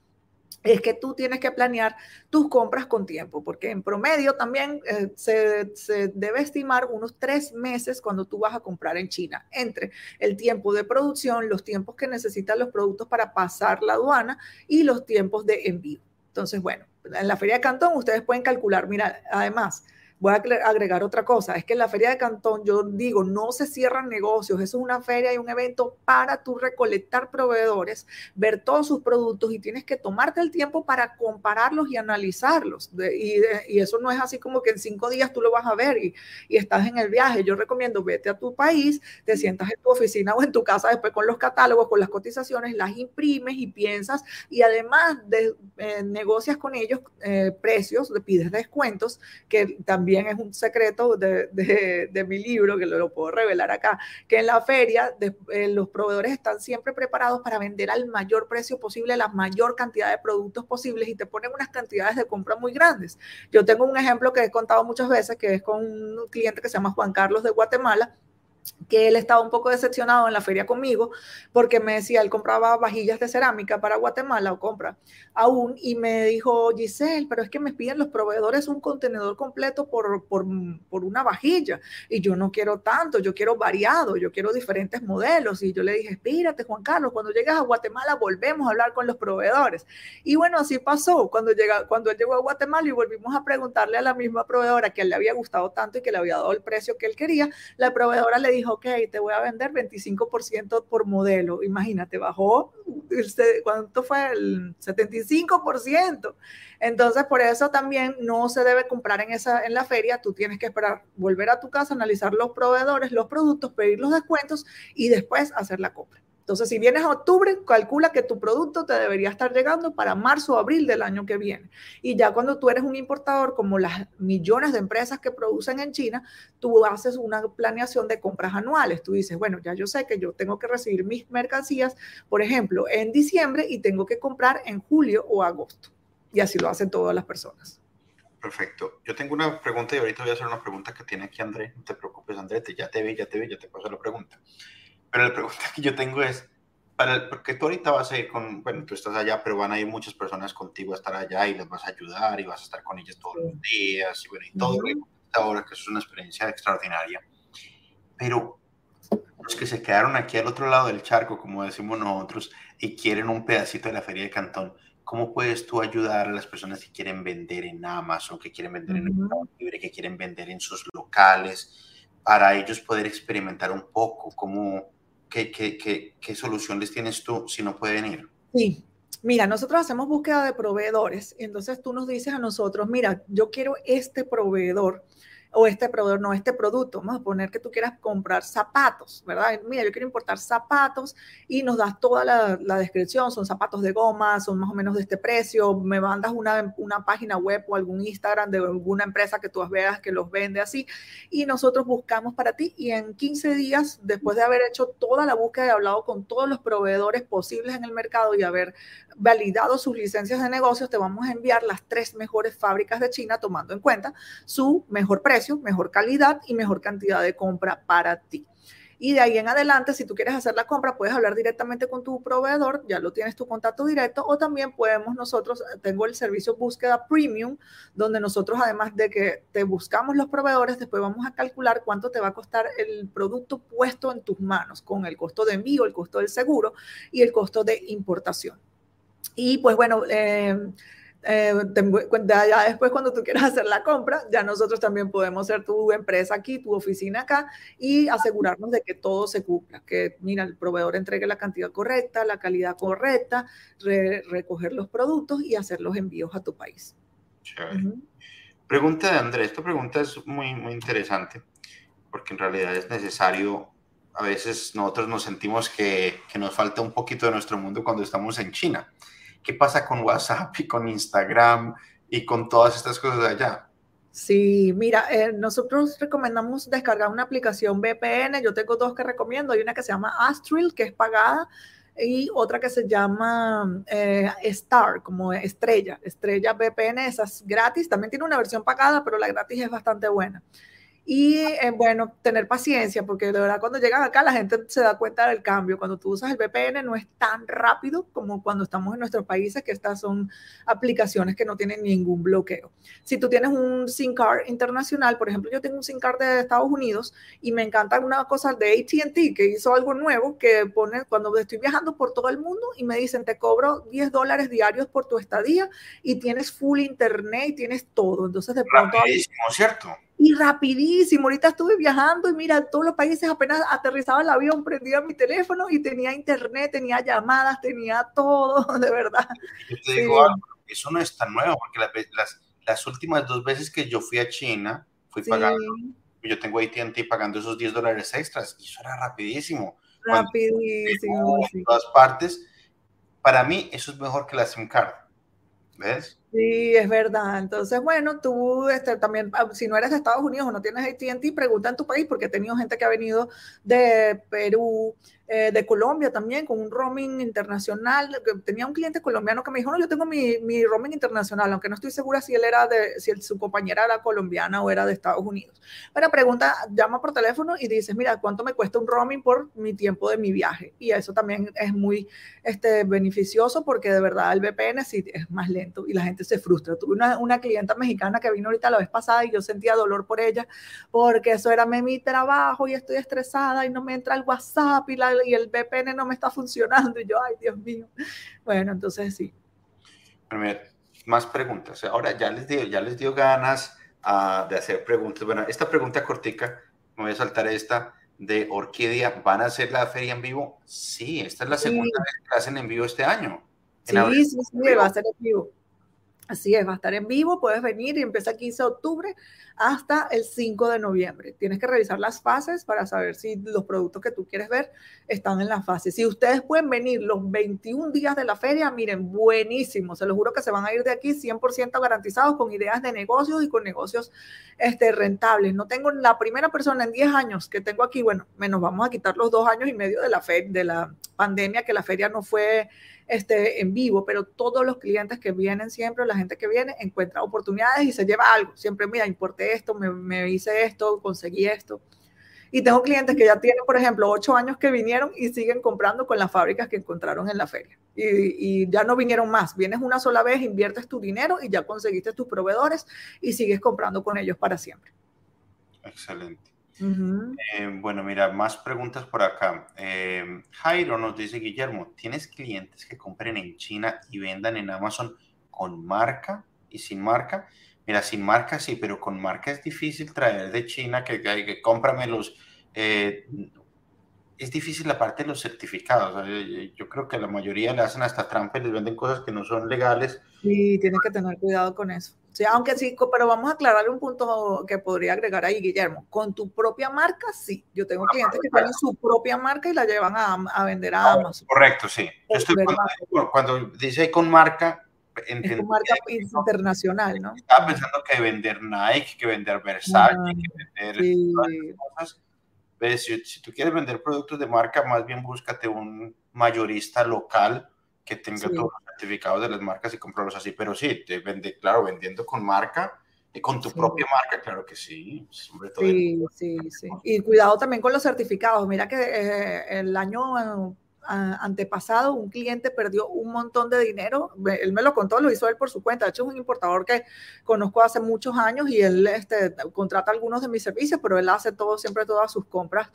es que tú tienes que planear tus compras con tiempo, porque en promedio también eh, se, se, debe estimar unos tres meses cuando tú vas a comprar en China, entre el tiempo de producción, los tiempos que necesitan los productos para pasar la aduana y los tiempos de envío. Entonces, bueno, en la feria de Cantón ustedes pueden calcular, mira, además, Voy a agregar otra cosa, es que en la feria de Cantón, yo digo, no se cierran negocios, eso es una feria y un evento para tú recolectar proveedores, ver todos sus productos y tienes que tomarte el tiempo para compararlos y analizarlos. y, eso no es así como que en cinco días tú lo vas a ver y, estás en el viaje. Yo recomiendo, vete a tu país, te sientas en tu oficina o en tu casa después con los catálogos, con las cotizaciones, las imprimes y piensas y además de, eh, negocias con ellos eh, precios, le pides descuentos que también también es un secreto de, de, mi libro, que lo, puedo revelar acá, que en la feria eh, los proveedores están siempre preparados para vender al mayor precio posible la mayor cantidad de productos posibles y te ponen unas cantidades de compra muy grandes. Yo tengo un ejemplo que he contado muchas veces, que es con un cliente que se llama Juan Carlos de Guatemala, que él estaba un poco decepcionado en la feria conmigo porque me decía, él compraba vajillas de cerámica para Guatemala o compra aún y me dijo, Giselle, pero es que me piden los proveedores un contenedor completo por, por, por, una vajilla y yo no quiero tanto, yo quiero variado, yo quiero diferentes modelos y yo le dije, espírate Juan Carlos, cuando llegas a Guatemala volvemos a hablar con los proveedores y bueno, así pasó cuando, llega, cuando él llegó a Guatemala y volvimos a preguntarle a la misma proveedora que él le había gustado tanto y que le había dado el precio que él quería, la proveedora le dijo, ok, te voy a vender 25% por modelo. Imagínate, bajó, ¿cuánto fue? El 75%. Entonces, por eso también no se debe comprar en, esa, en la feria. Tú tienes que esperar, volver a tu casa, analizar los proveedores, los productos, pedir los descuentos y después hacer la compra. Entonces, si vienes a octubre, calcula que tu producto te debería estar llegando para marzo o abril del año que viene. Y ya cuando tú eres un importador, como las millones de empresas que producen en China, tú haces una planeación de compras anuales. Tú dices, bueno, ya yo sé que yo tengo que recibir mis mercancías, por ejemplo, en diciembre y tengo que comprar en julio o agosto. Y así lo hacen todas las personas. Perfecto. Yo tengo una pregunta y ahorita voy a hacer una pregunta que tiene aquí André. No te preocupes, André, ya te vi, ya te vi, ya te paso la pregunta. Pero la pregunta que yo tengo es, para porque tú ahorita vas a ir con, bueno, tú estás allá, pero van a ir muchas personas contigo a estar allá y les vas a ayudar y vas a estar con ellas todos los días y bueno, y todo ahora que es una experiencia extraordinaria. Pero los que se quedaron aquí al otro lado del charco, como decimos nosotros, y quieren un pedacito de la feria de Cantón, ¿cómo puedes tú ayudar a las personas que quieren vender en Amazon, que quieren vender en el Libre, que quieren vender en sus locales, para ellos poder experimentar un poco cómo ¿qué, qué, qué, solución les tienes tú si no pueden ir? Sí, Mira, nosotros hacemos búsqueda de proveedores. Entonces tú nos dices a nosotros, mira, yo quiero este proveedor o este proveedor, no, este producto. Vamos a poner que tú quieras comprar zapatos, ¿verdad? Mira, yo quiero importar zapatos y nos das toda la, descripción, son zapatos de goma, son más o menos de este precio, me mandas una, una página web o algún Instagram de alguna empresa que tú veas que los vende así y nosotros buscamos para ti y en 15 días, después de haber hecho toda la búsqueda y hablado con todos los proveedores posibles en el mercado y haber validado sus licencias de negocios, te vamos a enviar las tres mejores fábricas de China tomando en cuenta su mejor precio, mejor calidad y mejor cantidad de compra para ti. Y de ahí en adelante, si tú quieres hacer la compra, puedes hablar directamente con tu proveedor, ya lo tienes tu contacto directo, o también podemos nosotros, tengo el servicio búsqueda premium, donde nosotros además de que te buscamos los proveedores, después vamos a calcular cuánto te va a costar el producto puesto en tus manos, con el costo de envío, el costo del seguro y el costo de importación. Y pues bueno, eh, eh, ya después cuando tú quieras hacer la compra, ya nosotros también podemos ser tu empresa aquí, tu oficina acá y asegurarnos de que todo se cumpla, que mira, el proveedor entregue la cantidad correcta, la calidad correcta, recoger los productos y hacer los envíos a tu país. Pregunta de Andrés, esta pregunta es muy, muy interesante porque en realidad es necesario, a veces nosotros nos sentimos que, que nos falta un poquito de nuestro mundo cuando estamos en China ¿Qué pasa con WhatsApp y con Instagram y con todas estas cosas de allá? Sí, mira, eh, nosotros recomendamos descargar una aplicación VPN. Yo tengo dos que recomiendo. Hay una que se llama Astril, que es pagada, y otra que se llama eh, Star, como estrella. Estrella VPN, esa es gratis. También tiene una versión pagada, pero la gratis es bastante buena. Y eh, bueno, tener paciencia, porque de verdad cuando llegan acá la gente se da cuenta del cambio. Cuando tú usas el VPN no es tan rápido como cuando estamos en nuestros países, que estas son aplicaciones que no tienen ningún bloqueo. Si tú tienes un SIM card internacional, por ejemplo, yo tengo un SIM card de Estados Unidos y me encanta una cosa de ATT que hizo algo nuevo que pone cuando estoy viajando por todo el mundo y me dicen te cobro 10 dólares diarios por tu estadía y tienes full internet y tienes todo. Entonces de pronto... ¿cierto? Y rapidísimo. Ahorita estuve viajando y mira, todos los países apenas aterrizaba el avión, prendía mi teléfono y tenía internet, tenía llamadas, tenía todo, de verdad. Yo te digo, eso no es tan nuevo, porque las, las, últimas dos veces que yo fui a China, fui pagando, yo tengo AT&T pagando esos 10 dólares extras y eso era rapidísimo. Rapidísimo. En todas partes. Para mí, eso es mejor que la SIM card. ¿Ves? Sí, es verdad. Entonces, bueno, tú este, también, ah, si no eres de Estados Unidos o no tienes ATT, pregunta en tu país, porque he tenido gente que ha venido de Perú, eh, de Colombia también, con un roaming internacional. Tenía un cliente colombiano que me dijo, no, yo tengo mi, mi roaming internacional, aunque no estoy segura si él era de, si su compañera era colombiana o era de Estados Unidos. Pero pregunta, llama por teléfono y dices, mira, ¿cuánto me cuesta un roaming por mi tiempo de mi viaje? Y eso también es muy este, beneficioso porque de verdad el VPN sí es más lento y la gente se frustra. Tuve una, una clienta mexicana que vino ahorita la vez pasada y yo sentía dolor por ella porque eso era mi trabajo y estoy estresada y no me entra el WhatsApp y la y el VPN no me está funcionando. Y yo, ay, Dios mío. Bueno, entonces sí. más preguntas. Ahora ya les dio, ya les dio ganas uh, de hacer preguntas. Bueno, esta pregunta cortica, me voy a saltar esta de Orquídea. ¿Van a hacer la feria en vivo? Sí, esta es la segunda vez que la hacen en vivo este año. Sí, sí, sí, va a ser en vivo. Así es, va a estar en vivo, puedes venir y empieza el 15 de octubre hasta el 5 de noviembre. Tienes que revisar las fases para saber si los productos que tú quieres ver están en la fase. Si ustedes pueden venir los 21 días de la feria, miren, buenísimo. Se los juro que se van a ir de aquí 100% garantizados con ideas de negocios y con negocios este, rentables. No tengo la primera persona en 10 años que tengo aquí, bueno, menos vamos a quitar los dos años y medio de la, fe, de la pandemia, que la feria no fue este, en vivo, pero todos los clientes que vienen siempre, la gente que viene, encuentra oportunidades y se lleva algo. Siempre, mira, importé esto, me, me hice esto, conseguí esto. Y tengo clientes que ya tienen, por ejemplo, ocho años que vinieron y siguen comprando con las fábricas que encontraron en la feria. Y, y, ya no vinieron más. Vienes una sola vez, inviertes tu dinero y ya conseguiste tus proveedores y sigues comprando con ellos para siempre. Excelente. Eh, bueno, mira, más preguntas por acá. Eh, Jairo nos dice, Guillermo, ¿tienes clientes que compren en China y vendan en Amazon con marca y sin marca? Mira, sin marca sí, pero con marca es difícil traer de China que, que, que cómprame los... Eh, es difícil la parte de los certificados. Yo creo que la mayoría le hacen hasta trampa y les venden cosas que no son legales. Sí, tienes que tener cuidado con eso. Sí, aunque sí, pero vamos a aclararle un punto que podría agregar ahí, Guillermo. Con tu propia marca, sí. Yo tengo clientes que tienen su propia marca y la llevan a, a vender a ah, Amazon. Correcto, sí. Yo estoy cuando, dice con marca, es con marca internacional, ¿no? Estaba pensando que vender Nike, que vender Versace, ah, que vender sí. cosas. Si, si, tú quieres vender productos de marca, más bien búscate un mayorista local que tenga sí. todos los certificados de las marcas y comprarlos así. Pero sí, te vende, claro, vendiendo con marca y con tu sí. propia marca, claro que sí. Sobre todo sí, sí, sí. Y cuidado también con los certificados. Mira que eh, el año antepasado un cliente perdió un montón de dinero, él me lo contó, lo hizo él por su cuenta, de hecho es un importador que conozco hace muchos años y él este, contrata algunos de mis servicios, pero él hace todo, siempre todas sus compras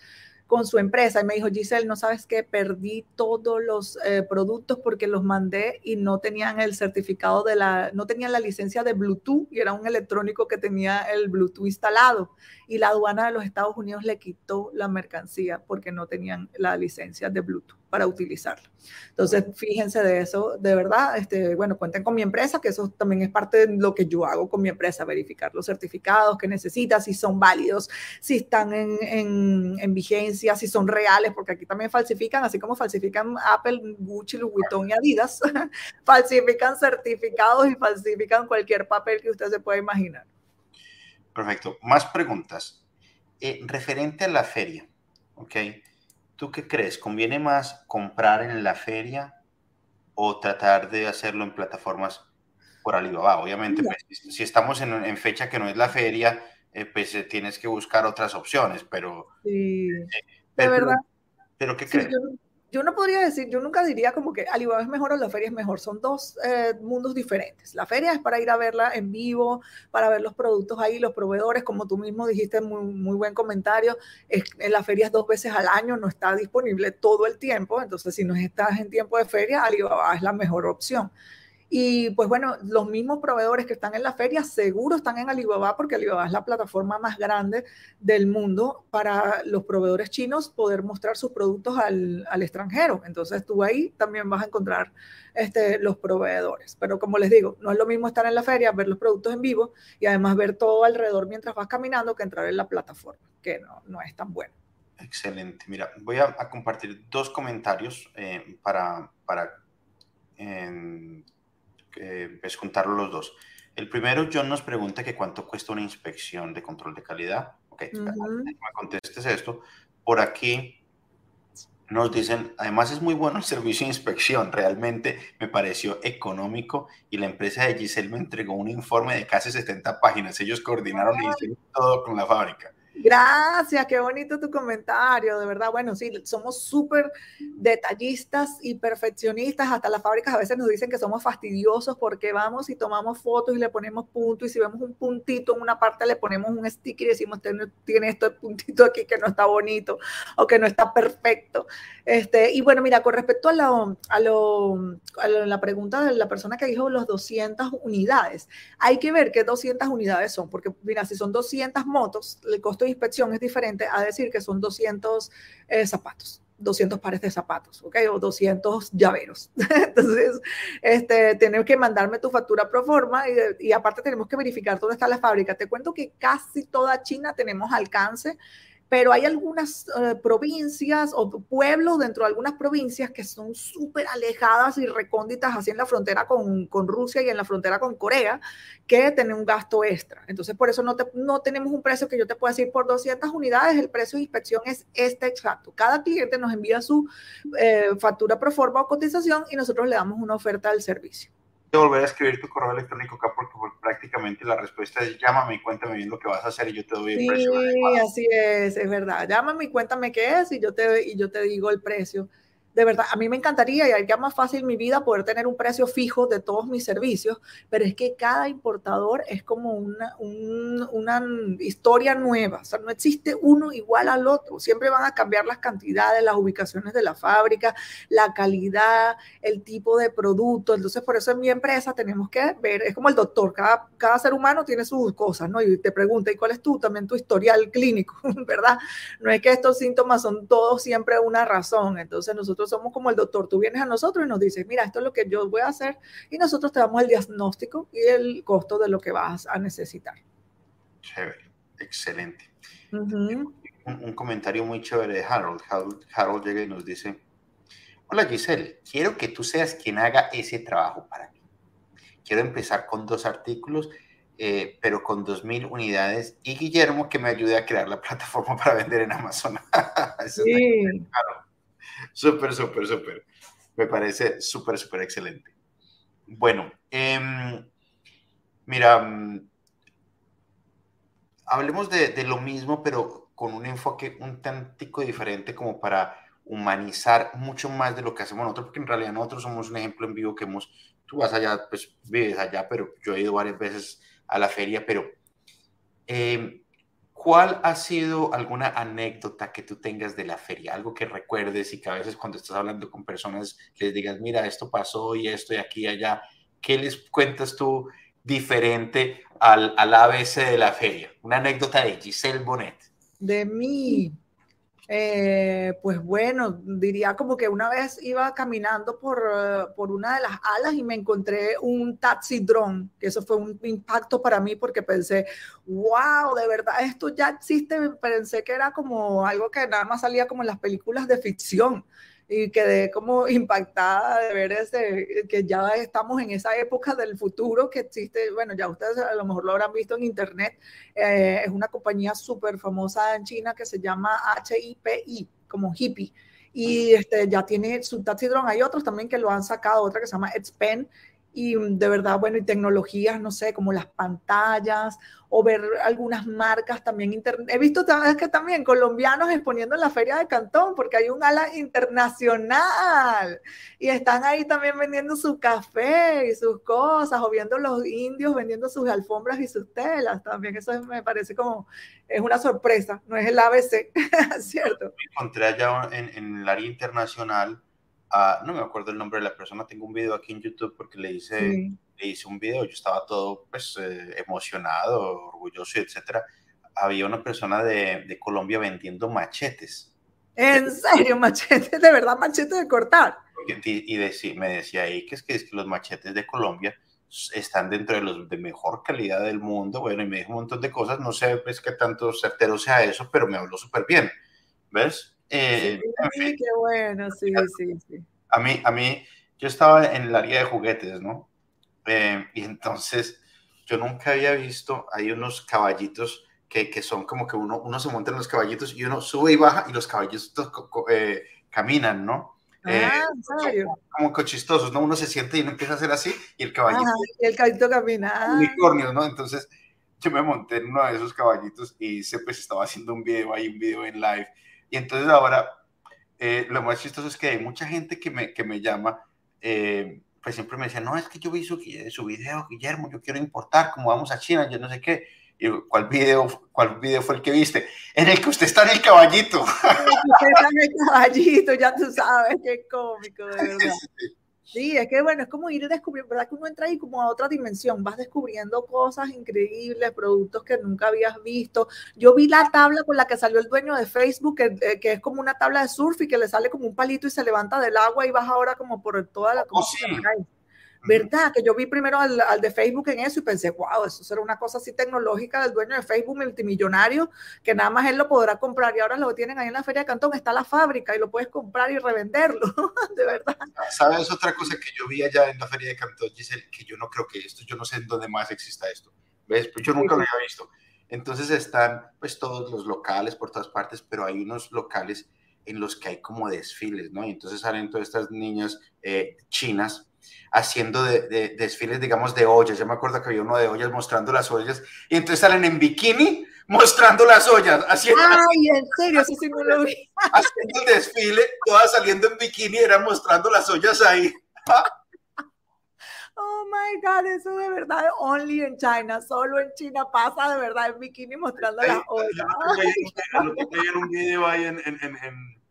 con su empresa. Y me dijo, Giselle, no sabes qué, perdí todos los eh, productos porque los mandé y no tenían el certificado de la, no tenían la licencia de Bluetooth y era un electrónico que tenía el Bluetooth instalado. Y la aduana de los Estados Unidos le quitó la mercancía porque no tenían la licencia de Bluetooth para utilizarlo. Entonces, fíjense de eso, de verdad, este, bueno, cuenten con mi empresa, que eso también es parte de lo que yo hago con mi empresa, verificar los certificados que necesitas, si son válidos, si están en vigencia, si son reales, porque aquí también falsifican, así como falsifican Apple, Gucci, Louis Vuitton y Adidas, falsifican certificados y falsifican cualquier papel que usted se pueda imaginar. Perfecto. Más preguntas. Eh, referente a la feria, ¿ok? ¿Tú qué crees? ¿Conviene más comprar en la feria o tratar de hacerlo en plataformas por Alibaba? Obviamente, pues, si estamos en, en, fecha que no es la feria, eh, pues eh, tienes que buscar otras opciones, pero... Sí, de verdad. Pero, ¿qué crees? yo no podría decir, yo nunca diría como que Alibaba es mejor o la feria es mejor. Son dos eh, mundos diferentes. La feria es para ir a verla en vivo, para ver los productos ahí, los proveedores, como tú mismo dijiste, muy, muy buen comentario. Es, en la feria es dos veces al año, no está disponible todo el tiempo. Entonces, si no estás en tiempo de feria, Alibaba es la mejor opción. Y pues bueno, los mismos proveedores que están en la feria seguro están en Alibaba porque Alibaba es la plataforma más grande del mundo para los proveedores chinos poder mostrar sus productos al, al extranjero. Entonces tú ahí también vas a encontrar este, los proveedores. Pero como les digo, no es lo mismo estar en la feria, ver los productos en vivo y además ver todo alrededor mientras vas caminando que entrar en la plataforma, que no, no es tan bueno. Excelente. Mira, voy a, compartir dos comentarios eh, para... para eh, pues contarlo los dos. El primero, John nos pregunta que cuánto cuesta una inspección de control de calidad. Ok, me contestes esto. Por aquí nos dicen, además es muy bueno el servicio de inspección, realmente me pareció económico y la empresa de Giselle me entregó un informe de casi 70 páginas. Ellos coordinaron y hicieron todo con la fábrica. Gracias, qué bonito tu comentario, de verdad. Bueno, sí, somos súper detallistas y perfeccionistas. Hasta las fábricas a veces nos dicen que somos fastidiosos porque vamos y tomamos fotos y le ponemos punto y si vemos un puntito en una parte le ponemos un sticker y decimos, tiene esto el puntito aquí que no está bonito o que no está perfecto. Este, y bueno, mira, con respecto a, lo, a, lo, a la pregunta de la persona que dijo los 200 unidades, hay que ver qué 200 unidades son, porque mira, si son 200 motos, el de inspección es diferente a decir que son 200 eh, zapatos. 200 pares de zapatos, ¿ok? O 200 llaveros. Entonces, este, tienes que mandarme tu factura pro forma y, y, aparte tenemos que verificar dónde está la fábrica. Te cuento que casi toda China tenemos alcance pero hay algunas eh, provincias o pueblos dentro de algunas provincias que son súper alejadas y recónditas, así en la frontera con, con, Rusia y en la frontera con Corea, que tienen un gasto extra. Entonces, por eso no, te, no tenemos un precio que yo te pueda decir por 200 unidades, el precio de inspección es este exacto. Cada cliente nos envía su eh, factura pro forma o cotización y nosotros le damos una oferta del servicio volver a escribir tu correo electrónico acá porque prácticamente la respuesta es llámame y cuéntame bien lo que vas a hacer y yo te doy el precio. Sí, así es, es verdad. Llámame y cuéntame qué es y yo te, y yo te digo el precio de verdad, a mí me encantaría y haría más fácil mi vida poder tener un precio fijo de todos mis servicios, pero es que cada importador es como una, una historia nueva, o sea, no existe uno igual al otro, siempre van a cambiar las cantidades, las ubicaciones de la fábrica, la calidad, el tipo de producto, entonces por eso en mi empresa tenemos que ver, es como el doctor, cada, cada ser humano tiene sus cosas, ¿no? Y te pregunta, ¿y cuál es tú? También tu historial clínico, ¿verdad? No es que estos síntomas son todos siempre una razón, entonces nosotros somos como el doctor, tú vienes a nosotros y nos dices, mira, esto es lo que yo voy a hacer y nosotros te damos el diagnóstico y el costo de lo que vas a necesitar. Chévere, excelente. un, comentario muy chévere de Harold. Harold. Harold llega y nos dice, hola Giselle, quiero que tú seas quien haga ese trabajo para mí. Quiero empezar con dos artículos eh, pero con 2.000 unidades, y Guillermo que me ayude a crear la plataforma para vender en Amazon. sí. Súper, súper, súper. Me parece súper, súper excelente. Bueno, em, mira, mm, hablemos de, lo mismo, pero con un enfoque un tantico diferente como para humanizar mucho más de lo que hacemos nosotros, porque en realidad nosotros somos un ejemplo en vivo que hemos, tú vas allá, pues vives allá, pero yo he ido varias veces a la feria, pero eh, ¿Cuál ha sido alguna anécdota que tú tengas de la feria? Algo que recuerdes y que a veces cuando estás hablando con personas les digas, mira, esto pasó y esto y aquí y allá. ¿Qué les cuentas tú diferente al, al ABC de la feria? Una anécdota de Giselle Bonet. De mí. Eh, pues bueno, diría como que una vez iba caminando por, eh, por, una de las alas y me encontré un taxi drone, que eso fue un impacto para mí porque pensé, wow, de verdad, esto ya existe, pensé que era como algo que nada más salía como en las películas de ficción y quedé como impactada de ver ese, que ya estamos en esa época del futuro que existe, bueno, ya ustedes a lo mejor lo habrán visto en internet, eh, es una compañía súper famosa en China que se llama HIPI, como hippie, y este, ya tiene su taxi drone, hay otros también que lo han sacado, otra que se llama Xpen, y de verdad, bueno, y tecnologías, no sé, como las pantallas o ver algunas marcas también. He visto que también colombianos exponiendo en la Feria de Cantón, porque hay un ala internacional y están ahí también vendiendo su café y sus cosas, o viendo los indios vendiendo sus alfombras y sus telas. También eso me parece como, es una sorpresa, no es el ABC, ¿cierto? Me encontré allá en, en el área internacional no me acuerdo el nombre de la persona, tengo un video aquí en YouTube porque le hice, le hice un video, yo estaba todo pues eh, emocionado, orgulloso, etcétera. Había una persona de, de, Colombia vendiendo machetes. ¿En serio? ¿Machetes? ¿De verdad machetes de cortar? Y, y me decía ahí que es, que es que los machetes de Colombia están dentro de los de mejor calidad del mundo, bueno, y me dijo un montón de cosas, no sé pues qué tanto certero sea eso, pero me habló súper bien, ¿ves? Eh, sí, qué bueno, sí, sí, sí. A mí, a mí, yo estaba en el área de juguetes, ¿no? Eh, y entonces yo nunca había visto, hay unos caballitos que, que, son como que uno, uno se monta en los caballitos y uno sube y baja y los caballitos eh, caminan, ¿no? Ah, ¿en serio? Como cochistosos, ¿no? Uno se siente y uno empieza a hacer así y el caballito. y el caballito camina. Ah. Unicornios, ¿no? Entonces yo me monté en uno de esos caballitos y se pues estaba haciendo un video ahí, un video en live y entonces ahora, eh, lo más chistoso es que hay mucha gente que me, que me llama, eh, pues siempre me dice, no, es que yo vi su, su video, Guillermo, yo quiero importar, como vamos a China, yo no sé qué. Y ¿cuál video, ¿cuál video fue el que viste? En el que usted está en el caballito. Usted está en el caballito, ya tú sabes, qué cómico, de verdad. Sí, es que bueno, es como ir descubriendo, ¿verdad? Que uno entra ahí como a otra dimensión, vas descubriendo cosas increíbles, productos que nunca habías visto. Yo vi la tabla con la que salió el dueño de Facebook, que, eh, que es como una tabla de surf y que le sale como un palito y se levanta del agua y baja ahora como por toda la... Oh, ¿Verdad? Que yo vi primero al, de Facebook en eso y pensé, wow, eso será una cosa así tecnológica del dueño de Facebook multimillonario, que nada más él lo podrá comprar y ahora lo tienen ahí en la Feria de Cantón, está la fábrica y lo puedes comprar y revenderlo, de verdad. ¿Sabes otra cosa que yo vi allá en la Feria de Cantón, Giselle? Que yo no creo que esto, yo no sé en dónde más exista esto. ¿Ves? Pues yo nunca lo había visto. Entonces están pues todos los locales por todas partes, pero hay unos locales en los que hay como desfiles, ¿no? Y entonces salen todas estas niñas eh, chinas haciendo de, desfiles, digamos, de ollas. Yo me acuerdo que había uno de ollas mostrando las ollas y entonces salen en bikini mostrando las ollas. Haciendo, Ay, en serio, eso sí me lo vi. Haciendo el desfile, todas saliendo en bikini, eran mostrando las ollas ahí. Oh my God, eso de verdad only en China, solo en China pasa de verdad en bikini mostrando las ollas. un video ahí en, en, en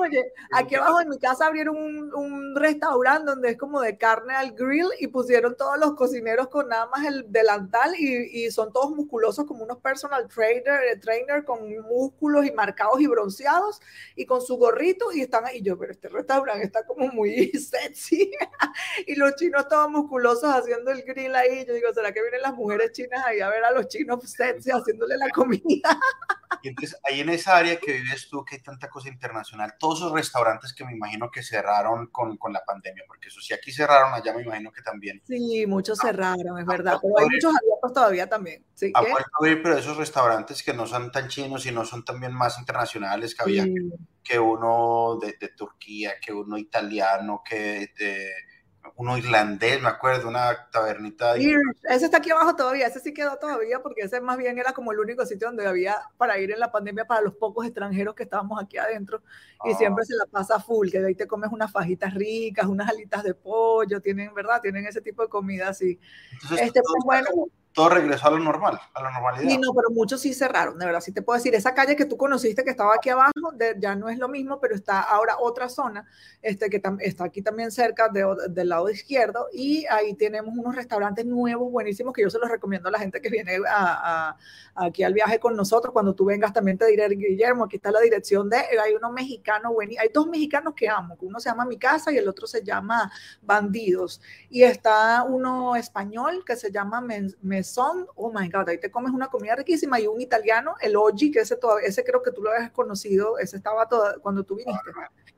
Oye, aquí abajo en mi casa abrieron un, un, restaurante donde es como de carne al grill y pusieron todos los cocineros con nada más el delantal y, y son todos musculosos como unos personal trainer, eh, trainer con músculos y marcados y bronceados y con su gorrito y están ahí. Yo, pero este restaurante está como muy sexy y los chinos todos musculosos haciendo el grill ahí. Yo digo, ¿será que vienen las mujeres chinas ahí a ver a los chinos sexy haciéndole la comida? Y entonces ahí en esa área que vives tú, que hay tanta cosa internacional, todos esos restaurantes que me imagino que cerraron con, con la pandemia, porque eso sí, aquí cerraron, allá me imagino que también. Sí, muchos cerraron, es verdad, pero hay muchos abiertos todavía también. ¿Sí? Ha vuelto a pero esos restaurantes que no son tan chinos y no son también más internacionales, que había que, uno de, de, Turquía, que uno italiano, que de uno irlandés, me acuerdo, una tabernita. Ese está aquí abajo todavía, ese sí quedó todavía, porque ese más bien era como el único sitio donde había para ir en la pandemia para los pocos extranjeros que estábamos aquí adentro. Y siempre ah. se la pasa full, que de ahí te comes unas fajitas ricas, unas alitas de pollo, tienen, ¿verdad? Tienen ese tipo de comida así. este, pues, bueno, todo regresó a lo normal, a la normalidad. Sí, no, pero muchos sí cerraron, de verdad, sí te puedo decir, esa calle que tú conociste que estaba aquí abajo, ya no es lo mismo, pero está ahora otra zona, este, que está aquí también cerca del lado izquierdo, y ahí tenemos unos restaurantes nuevos, buenísimos, que yo se los recomiendo a la gente que viene a, aquí al viaje con nosotros, cuando tú vengas también te diré, Guillermo, aquí está la dirección de, hay uno mexicano, hay dos mexicanos que amo, uno se llama Mi Casa y el otro se llama Bandidos, y está uno español que se llama Men Maison, oh my God, ahí te comes una comida riquísima y un italiano, el Oggi, que ese, ese creo que tú lo habías conocido, ese estaba todo, cuando tú viniste.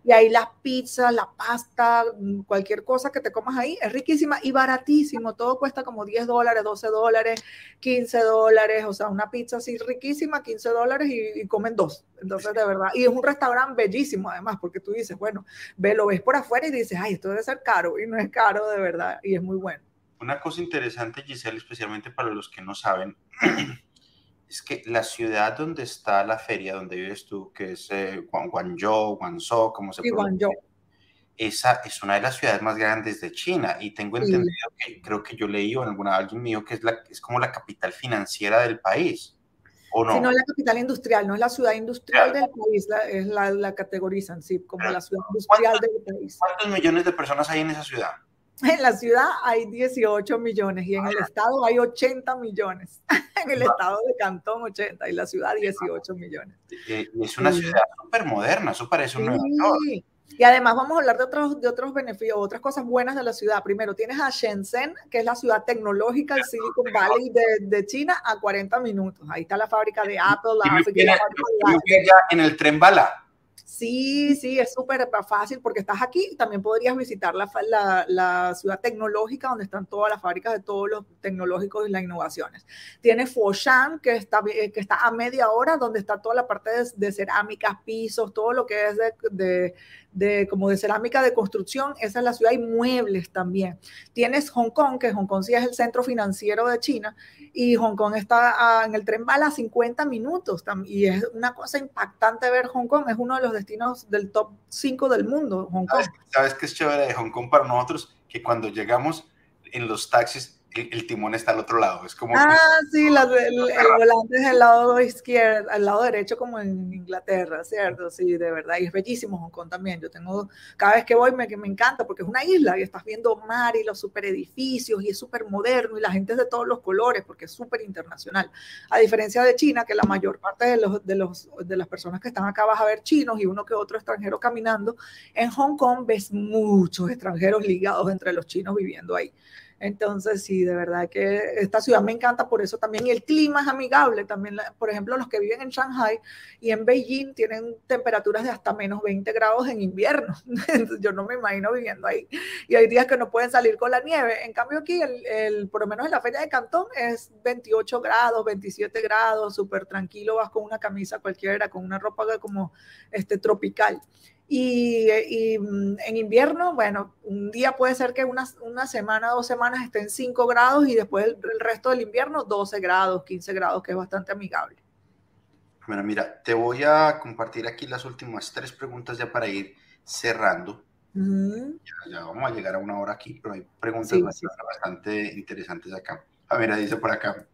Y ahí las pizzas, la pasta, mm, cualquier cosa que te comas ahí es riquísima y baratísimo. Todo cuesta como 10 dólares, 12 dólares, 15 dólares. O sea, una pizza así riquísima, 15 dólares y, comen dos. Entonces, de verdad. Y es un restaurante bellísimo además, porque tú dices, bueno, ve, lo ves por afuera y dices, ay, esto debe ser caro. Y no es caro de verdad. Y es muy bueno. Una cosa interesante, Giselle, especialmente para los que no saben, es que la ciudad donde está la feria, donde vives tú, que es eh, Guangzhou, Guangzhou, como se pronuncia, esa es una de las ciudades más grandes de China y tengo entendido que creo que yo leí o en alguna alguien mío que es, la, es como la capital financiera del país. ¿O no? Sí, no es la capital industrial, no es la ciudad industrial del país, es la, la categorizan, sí, como la ciudad industrial del país. ¿Cuántos millones de personas hay en esa ciudad? En la ciudad hay 18 millones y en el estado hay 80 millones. en el estado de Cantón 80 y la ciudad 18 millones. es una ciudad súper moderna, eso parece un sí. Y además vamos a hablar de otros, de otros beneficios, otras cosas buenas de la ciudad. Primero tienes a Shenzhen, que es la ciudad tecnológica del Silicon Valley de, de China, a 40 minutos. Ahí está la fábrica de Apple, la fábrica de... en el tren bala. Sí, sí, es súper fácil porque estás aquí. También podrías visitar la, ciudad tecnológica donde están todas las fábricas de todos los tecnológicos y las innovaciones. Tiene Foshan, que está, está a media hora, donde está toda la parte de, cerámicas, pisos, todo lo que es de, como de cerámica de construcción, esa es la ciudad, y muebles también. Tienes Hong Kong, que Hong Kong sí es el centro financiero de China, y Hong Kong está en el tren bala a 50 minutos, y es una cosa impactante ver Hong Kong, es uno de los destinos del top 5 del mundo, Hong Kong. ¿Sabes, ¿Sabes qué es chévere de Hong Kong para nosotros? Que cuando llegamos en los taxis el, timón está al otro lado. Es como. Ah, sí, el, volante es el lado izquierdo, al lado derecho, como en Inglaterra, ¿cierto? Sí, de verdad. Y es bellísimo Hong Kong también. Yo tengo, cada vez que voy, me, me encanta porque es una isla y estás viendo mar y los super edificios y es súper moderno y la gente es de todos los colores porque es súper internacional. A diferencia de China, que la mayor parte de, los, de, los, de las personas que están acá vas a ver chinos y uno que otro extranjero caminando, en Hong Kong ves muchos extranjeros ligados entre los chinos viviendo ahí. Entonces, sí, de verdad que esta ciudad me encanta por eso también. Y el clima es amigable también. Por ejemplo, los que viven en Shanghai y en Beijing tienen temperaturas de hasta menos 20 grados en invierno. Yo no me imagino viviendo ahí. Y hay días que no pueden salir con la nieve. En cambio, aquí, el, por lo menos en la feria de Cantón, es 28 grados, 27 grados, súper tranquilo. Vas con una camisa cualquiera, con una ropa como este, tropical. Y, mm, en invierno, bueno, un día puede ser que una, una semana, dos semanas estén 5 grados y después el, resto del invierno 12 grados, 15 grados, que es bastante amigable. Bueno, mira, te voy a compartir aquí las últimas tres preguntas ya para ir cerrando. ya, vamos a llegar a una hora aquí, pero hay preguntas bastante, interesantes acá. A ver, dice por acá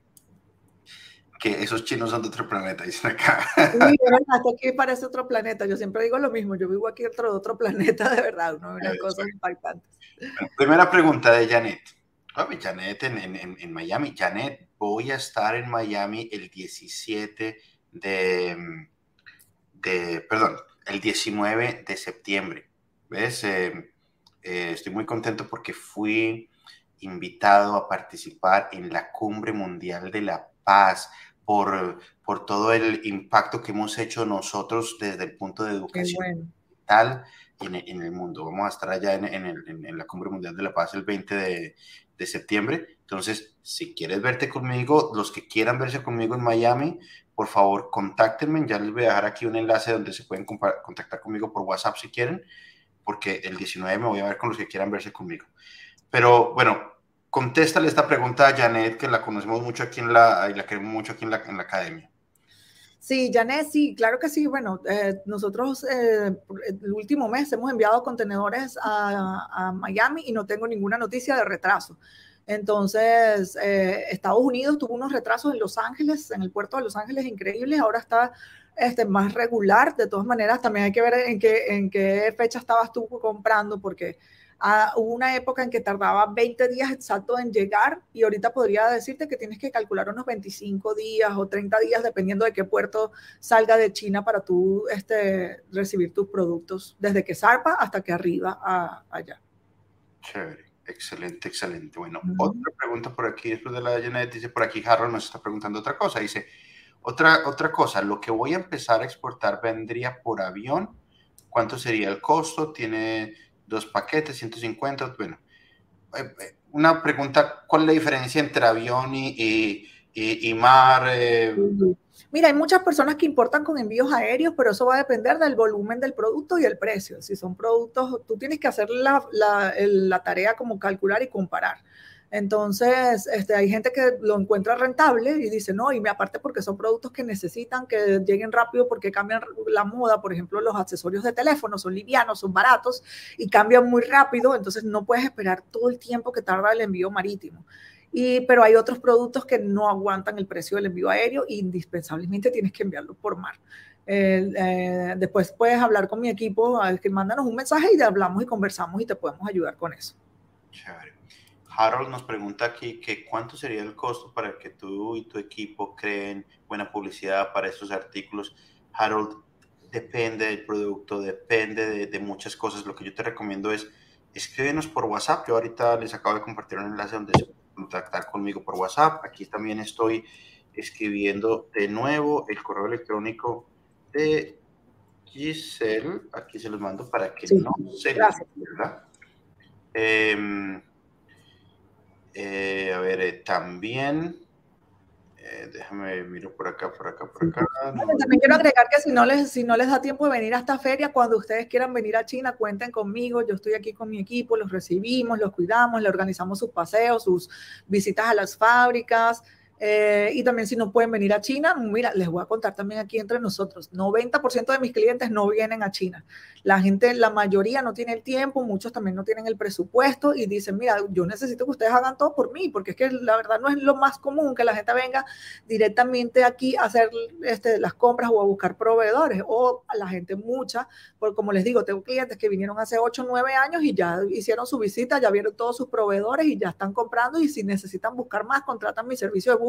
que esos chinos son de otro planeta, dicen acá. Sí, hasta aquí parece otro planeta. Yo siempre digo lo mismo. Yo vivo aquí dentro de otro planeta, de verdad. Uno ve cosas impactantes. primera pregunta de Janet. Janet en, en, en, Miami. Janet, voy a estar en Miami el 17 de, de perdón, el 19 de septiembre. ¿Ves? Eh, eh, estoy muy contento porque fui invitado a participar en la Cumbre Mundial de la Paz por, por todo el impacto que hemos hecho nosotros desde el punto de educación digital en, en, el mundo. Vamos a estar allá en, en, la Cumbre Mundial de la Paz el 20 de, de, septiembre. Entonces, si quieres verte conmigo, los que quieran verse conmigo en Miami, por favor, contáctenme. Ya les voy a dejar aquí un enlace donde se pueden contactar conmigo por WhatsApp si quieren, porque el 19 me voy a ver con los que quieran verse conmigo. Pero bueno, contéstale esta pregunta a Janet, que la conocemos mucho aquí en la, y la queremos mucho aquí en la, en la academia. Sí, Janet, sí, claro que sí. Bueno, eh, nosotros eh, el último mes hemos enviado contenedores a, Miami y no tengo ninguna noticia de retraso. Entonces, eh, Estados Unidos tuvo unos retrasos en Los Ángeles, en el puerto de Los Ángeles increíbles. Ahora está este, más regular. De todas maneras, también hay que ver en qué, en qué fecha estabas tú comprando, porque Ah, hubo una época en que tardaba 20 días exactos en llegar y ahorita podría decirte que tienes que calcular unos 25 días o 30 días dependiendo de qué puerto salga de China para tú este, recibir tus productos desde que zarpa hasta que arriba a, allá. Chévere. Excelente, excelente. Bueno, otra pregunta por aquí, después de la de Janet, dice por aquí Harold nos está preguntando otra cosa. Dice, otra, otra cosa, lo que voy a empezar a exportar vendría por avión. ¿Cuánto sería el costo? Tiene dos paquetes, 150. Bueno, eh, eh, una pregunta, ¿cuál es la diferencia entre avión y, y, mar? Eh? Mira, hay muchas personas que importan con envíos aéreos, pero eso va a depender del volumen del producto y el precio. Si son productos, tú tienes que hacer la, la, la tarea como calcular y comparar. Entonces, este, hay gente que lo encuentra rentable y dice, no, y me aparte porque son productos que necesitan que lleguen rápido porque cambian la moda, por ejemplo, los accesorios de teléfono son livianos, son baratos y cambian muy rápido, entonces no puedes esperar todo el tiempo que tarda el envío marítimo. Y, pero hay otros productos que no aguantan el precio del envío aéreo indispensablemente tienes que enviarlo por mar. Eh, después puedes hablar con mi equipo, que mándanos un mensaje y hablamos y conversamos y te podemos ayudar con eso. Harold nos pregunta aquí que cuánto sería el costo para que tú y tu equipo creen buena publicidad para estos artículos. Harold, depende del producto, depende de, muchas cosas. Lo que yo te recomiendo es escríbenos por WhatsApp. Yo ahorita les acabo de compartir un enlace donde se pueden contactar conmigo por WhatsApp. Aquí también estoy escribiendo de nuevo el correo electrónico de Giselle. Aquí se los mando para que no se ¿verdad? Eh, eh, a ver, eh, también, eh, déjame miro por acá, por acá, por acá. También quiero agregar que si no, les, si no les da tiempo de venir a esta feria, cuando ustedes quieran venir a China, cuenten conmigo. Yo estoy aquí con mi equipo, los recibimos, los cuidamos, le organizamos sus paseos, sus visitas a las fábricas. Eh, y también si no pueden venir a China, mira, les voy a contar también aquí entre nosotros, 90% de mis clientes no vienen a China. La gente, la mayoría no tiene el tiempo, muchos también no tienen el presupuesto y dicen, mira, yo necesito que ustedes hagan todo por mí, porque es que la verdad no es lo más común que la gente venga directamente aquí a hacer este, las compras o a buscar proveedores, o la gente mucha, porque como les digo, tengo clientes que vinieron hace 8 o 9 años y ya hicieron su visita, ya vieron todos sus proveedores y ya están comprando y si necesitan buscar más, contratan mi servicio de búsqueda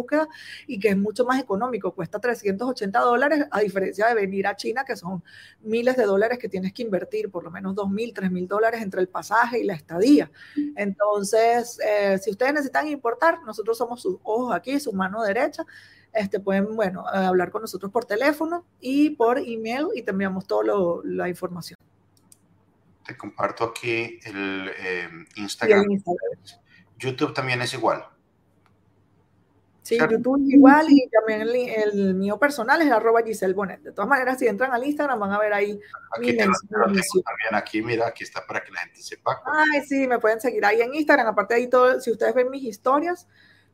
y que es mucho más económico, cuesta 380 dólares, a diferencia de venir a China, que son miles de dólares que tienes que invertir, por lo menos 2.000, 3.000 dólares entre el pasaje y la estadía. Entonces, eh, si ustedes necesitan importar, nosotros somos sus ojos aquí, su mano derecha. Este, pueden, bueno, hablar con nosotros por teléfono y por email y te enviamos toda la información. Te comparto aquí el eh, Instagram. YouTube también es igual. Sí, YouTube igual y también el, mío personal es arroba Giselle Bonet. De todas maneras, si entran al Instagram van a ver ahí aquí mi También aquí, mira, aquí está para que la gente sepa. Ay, sí, me pueden seguir ahí en Instagram. Aparte de ahí, todo, si ustedes ven mis historias,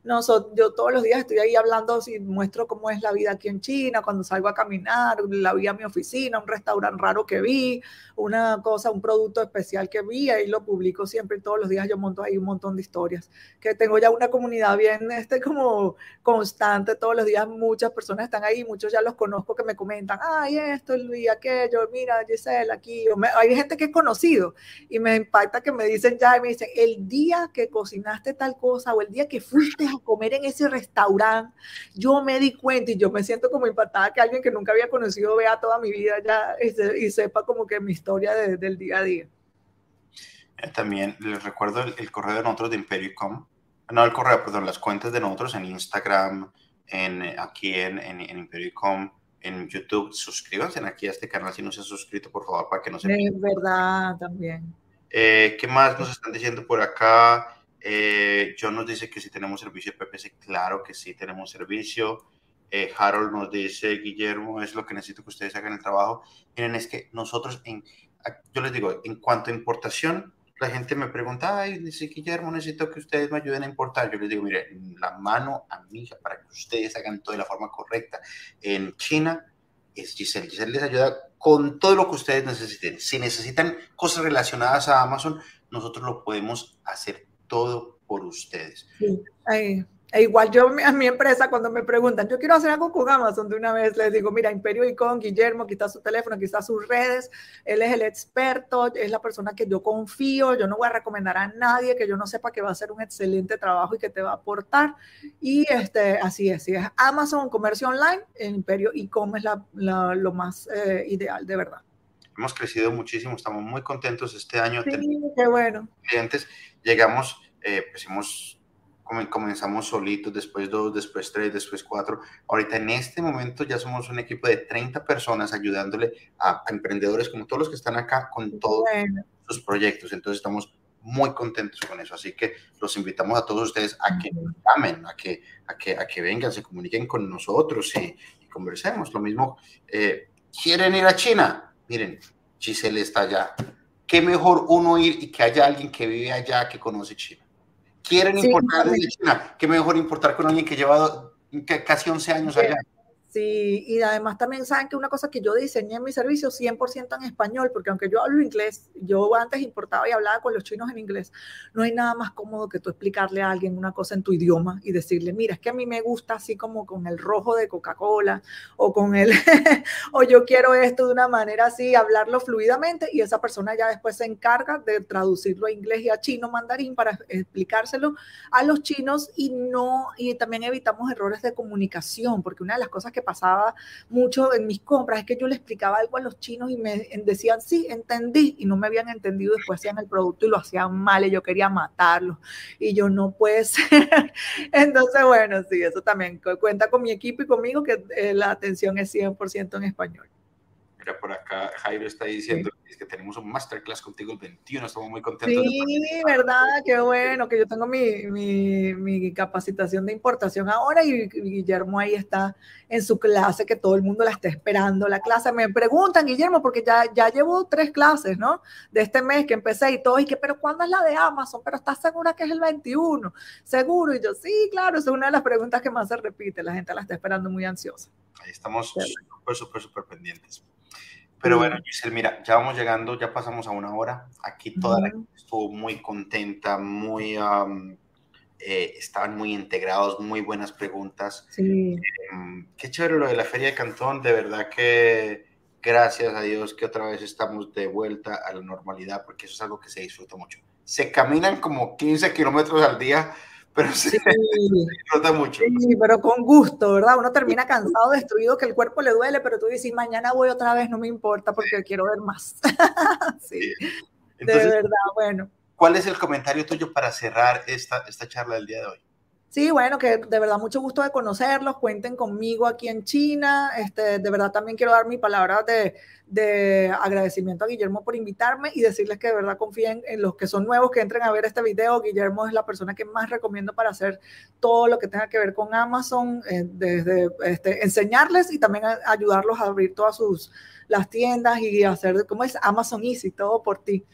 no, yo todos los días estoy ahí hablando, si muestro cómo es la vida aquí en China, cuando salgo a caminar, la vi a mi oficina, un restaurante raro que vi, una cosa, un producto especial que vi, ahí lo publico siempre, todos los días yo monto ahí un montón de historias, que tengo ya una comunidad bien, este, como constante, todos los días muchas personas están ahí, muchos ya los conozco que me comentan, ay, esto y aquello, mira, Giselle, aquí, hay gente que es conocido y me impacta que me dicen ya, y me dicen, el día que cocinaste tal cosa o el día que fuiste comer en ese restaurante, yo me di cuenta y yo me siento como impactada que alguien que nunca había conocido vea toda mi vida ya y, sepa como que mi historia del día a día. Eh, también les recuerdo el, correo de nosotros de Impericom, no el correo, perdón, las cuentas de nosotros en Instagram, en, aquí en, en, en Impericom, en YouTube. Suscríbanse aquí a este canal si no se han suscrito, por favor, para que no se... Es verdad, también. Eh, ¿Qué más nos están diciendo por acá? Eh, John nos dice que si tenemos servicio de PPC, claro que sí tenemos servicio. Eh, Harold nos dice, Guillermo, es lo que necesito que ustedes hagan el trabajo. Miren, es que nosotros, en, yo les digo, en cuanto a importación, la gente me pregunta, ay, dice Guillermo, necesito que ustedes me ayuden a importar. Yo les digo, mire, la mano amiga para que ustedes hagan todo de la forma correcta en China es Giselle. Giselle les ayuda con todo lo que ustedes necesiten. Si necesitan cosas relacionadas a Amazon, nosotros lo podemos hacer todo por ustedes. Sí. E igual yo a mi empresa cuando me preguntan, yo quiero hacer algo con Amazon, de una vez les digo, mira, Imperio y con Guillermo, aquí su teléfono, aquí sus redes, él es el experto, es la persona que yo confío, yo no voy a recomendar a nadie que yo no sepa que va a hacer un excelente trabajo y que te va a aportar. Y este, así es, si es Amazon, comercio online, Imperio y com es la, lo más eh, ideal, de verdad. Hemos crecido muchísimo, estamos muy contentos este año. Sí, qué bueno. Clientes, llegamos, eh, pues hemos, comenzamos solitos, después dos, después tres, después cuatro. Ahorita en este momento ya somos un equipo de 30 personas ayudándole a, emprendedores como todos los que están acá con todos sus proyectos. Entonces estamos muy contentos con eso. Así que los invitamos a todos ustedes a que nos llamen, a que, a que, a que vengan, se comuniquen con nosotros y, conversemos. Lo mismo, eh, ¿quieren ir a China? Miren, Giselle está allá. ¿Qué mejor uno ir y que haya alguien que vive allá que conoce China? ¿Quieren importar desde China? ¿Qué mejor importar con alguien que lleva casi 11 años allá? Sí, y además también saben que una cosa que yo diseñé en mi servicio 100% en español, porque aunque yo hablo inglés, yo antes importaba y hablaba con los chinos en inglés, no hay nada más cómodo que tú explicarle a alguien una cosa en tu idioma y decirle, mira, es que a mí me gusta así como con el rojo de Coca-Cola o con el, o yo quiero esto de una manera así, hablarlo fluidamente y esa persona ya después se encarga de traducirlo a inglés y a chino mandarín para explicárselo a los chinos y no, y también evitamos errores de comunicación, porque una de las cosas que pasaba mucho en mis compras es que yo le explicaba algo a los chinos y me decían, sí, entendí, y no me habían entendido, después hacían el producto y lo hacían mal y yo quería matarlos y yo no puede ser. Entonces, bueno, sí, eso también cuenta con mi equipo y conmigo que eh, la atención es 100% en español por acá Jairo está diciendo que tenemos un masterclass contigo el 21, estamos muy contentos. Sí, verdad, qué bueno, que yo tengo mi, mi, mi, capacitación de importación ahora y Guillermo ahí está en su clase, que todo el mundo la está esperando. La clase, me preguntan, Guillermo, porque ya, ya llevo tres clases, ¿no? De este mes que empecé y todo, y que, pero ¿cuándo es la de Amazon? Pero ¿estás segura que es el 21? Seguro, y yo, sí, claro, es una de las preguntas que más se repite, la gente la está esperando muy ansiosa. Ahí estamos súper, súper, súper pendientes. Pero bueno, Giselle, mira, ya vamos llegando, ya pasamos a una hora. Aquí toda la gente estuvo muy contenta, muy, eh, estaban muy integrados, muy buenas preguntas. Sí. Em, qué chévere lo de la Feria de Cantón, de verdad que gracias a Dios que otra vez estamos de vuelta a la normalidad, porque eso es algo que se disfruta mucho. Se caminan como 15 kilómetros al día, pero sí, se disfruta mucho. Sí, pero con gusto, ¿verdad? Uno termina cansado, destruido, que el cuerpo le duele, pero tú dices, mañana voy otra vez, no me importa porque quiero ver más. sí, de verdad, bueno. ¿Cuál es el comentario tuyo para cerrar esta, esta charla del día de hoy? Sí, bueno, que de verdad mucho gusto de conocerlos, cuenten conmigo aquí en China, este, de verdad también quiero dar mi palabra de, de, agradecimiento a Guillermo por invitarme y decirles que de verdad confíen en los que son nuevos, que entren a ver este video, Guillermo es la persona que más recomiendo para hacer todo lo que tenga que ver con Amazon, eh, desde este, enseñarles y también ayudarlos a abrir todas sus las tiendas y hacer, ¿cómo es? Amazon Easy, todo por ti.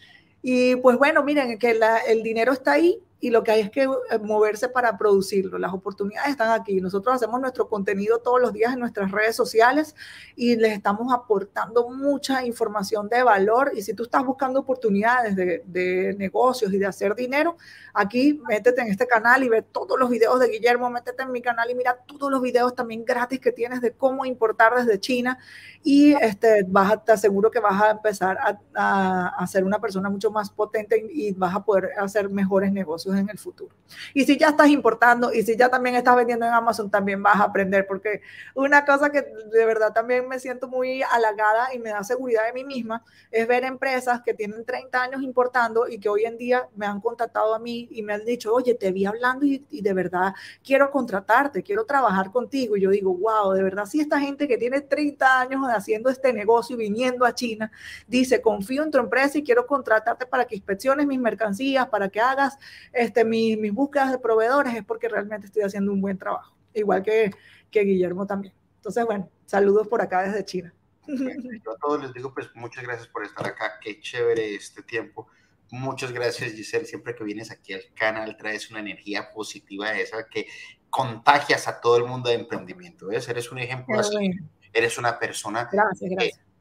Y pues bueno, miren, que el dinero está ahí, y lo que hay es que eh, moverse para producirlo. Las oportunidades están aquí. Nosotros hacemos nuestro contenido todos los días en nuestras redes sociales y les estamos aportando mucha información de valor. Y si tú estás buscando oportunidades de, negocios y de hacer dinero, aquí métete en este canal y ve todos los videos de Guillermo, métete en mi canal y mira todos los videos también gratis que tienes de cómo importar desde China y este, vas te aseguro que vas a empezar a, a, a ser una persona mucho más potente y vas a poder hacer mejores negocios en el futuro. Y si ya estás importando y si ya también estás vendiendo en Amazon, también vas a aprender, porque una cosa que de verdad también me siento muy halagada y me da seguridad de mí misma es ver empresas que tienen 30 años importando y que hoy en día me han contactado a mí y me han dicho, oye, te vi hablando y, de verdad quiero contratarte, quiero trabajar contigo. Y yo digo, wow, de verdad, si esta gente que tiene 30 años haciendo este negocio y viniendo a China, dice, confío en tu empresa y quiero contratarte para que inspecciones mis mercancías, para que hagas este, mis búsquedas de proveedores es porque realmente estoy haciendo un buen trabajo, igual que, que Guillermo también. Entonces, bueno, saludos por acá desde China. Yo a todos les digo, pues muchas gracias por estar acá, qué chévere este tiempo. Muchas gracias, Giselle. Siempre que vienes aquí al canal traes una energía positiva de esa que contagias a todo el mundo de emprendimiento. ¿ves? Eres un ejemplo así. Eres una persona gracias, gracias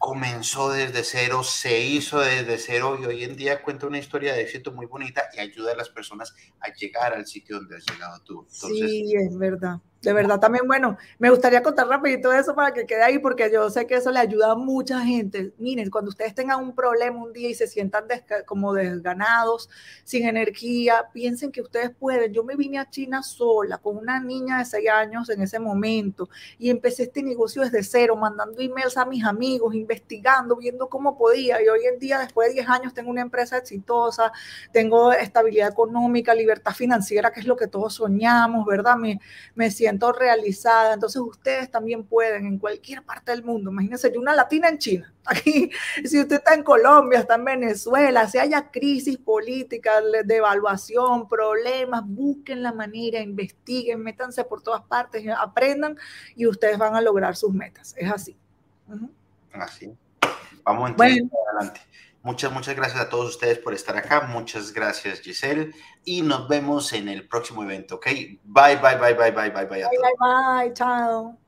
comenzó desde cero, se hizo desde cero y hoy en día cuenta una historia de éxito muy bonita y ayuda a las personas a llegar al sitio donde has llegado tú. sí, es verdad. De verdad, también, bueno, me gustaría contar rapidito eso para que quede ahí, porque yo sé que eso le ayuda a mucha gente. Miren, cuando ustedes tengan un problema un día y se sientan como desganados, sin energía, piensen que ustedes pueden. Yo me vine a China sola, con una niña de 6 años en ese momento, y empecé este negocio desde cero, mandando emails a mis amigos, investigando, viendo cómo podía. Y hoy en día, después de 10 años, tengo una empresa exitosa, tengo estabilidad económica, libertad financiera, que es lo que todos soñamos, ¿verdad? Me, me siento realizada. Entonces ustedes también pueden en cualquier parte del mundo. Imagínense, yo una latina en China. Aquí, si usted está en Colombia, está en Venezuela, si haya crisis política, de evaluación, problemas, busquen la manera, investiguen, métanse por todas partes, aprendan y ustedes van a lograr sus metas. Es así. Así. Vamos entonces adelante. Muchas, muchas gracias a todos ustedes por estar acá. Muchas gracias, Giselle. Y nos vemos en el próximo evento, ¿ok? Bye, bye, bye, bye, bye, bye, bye. bye, bye, bye. Chao.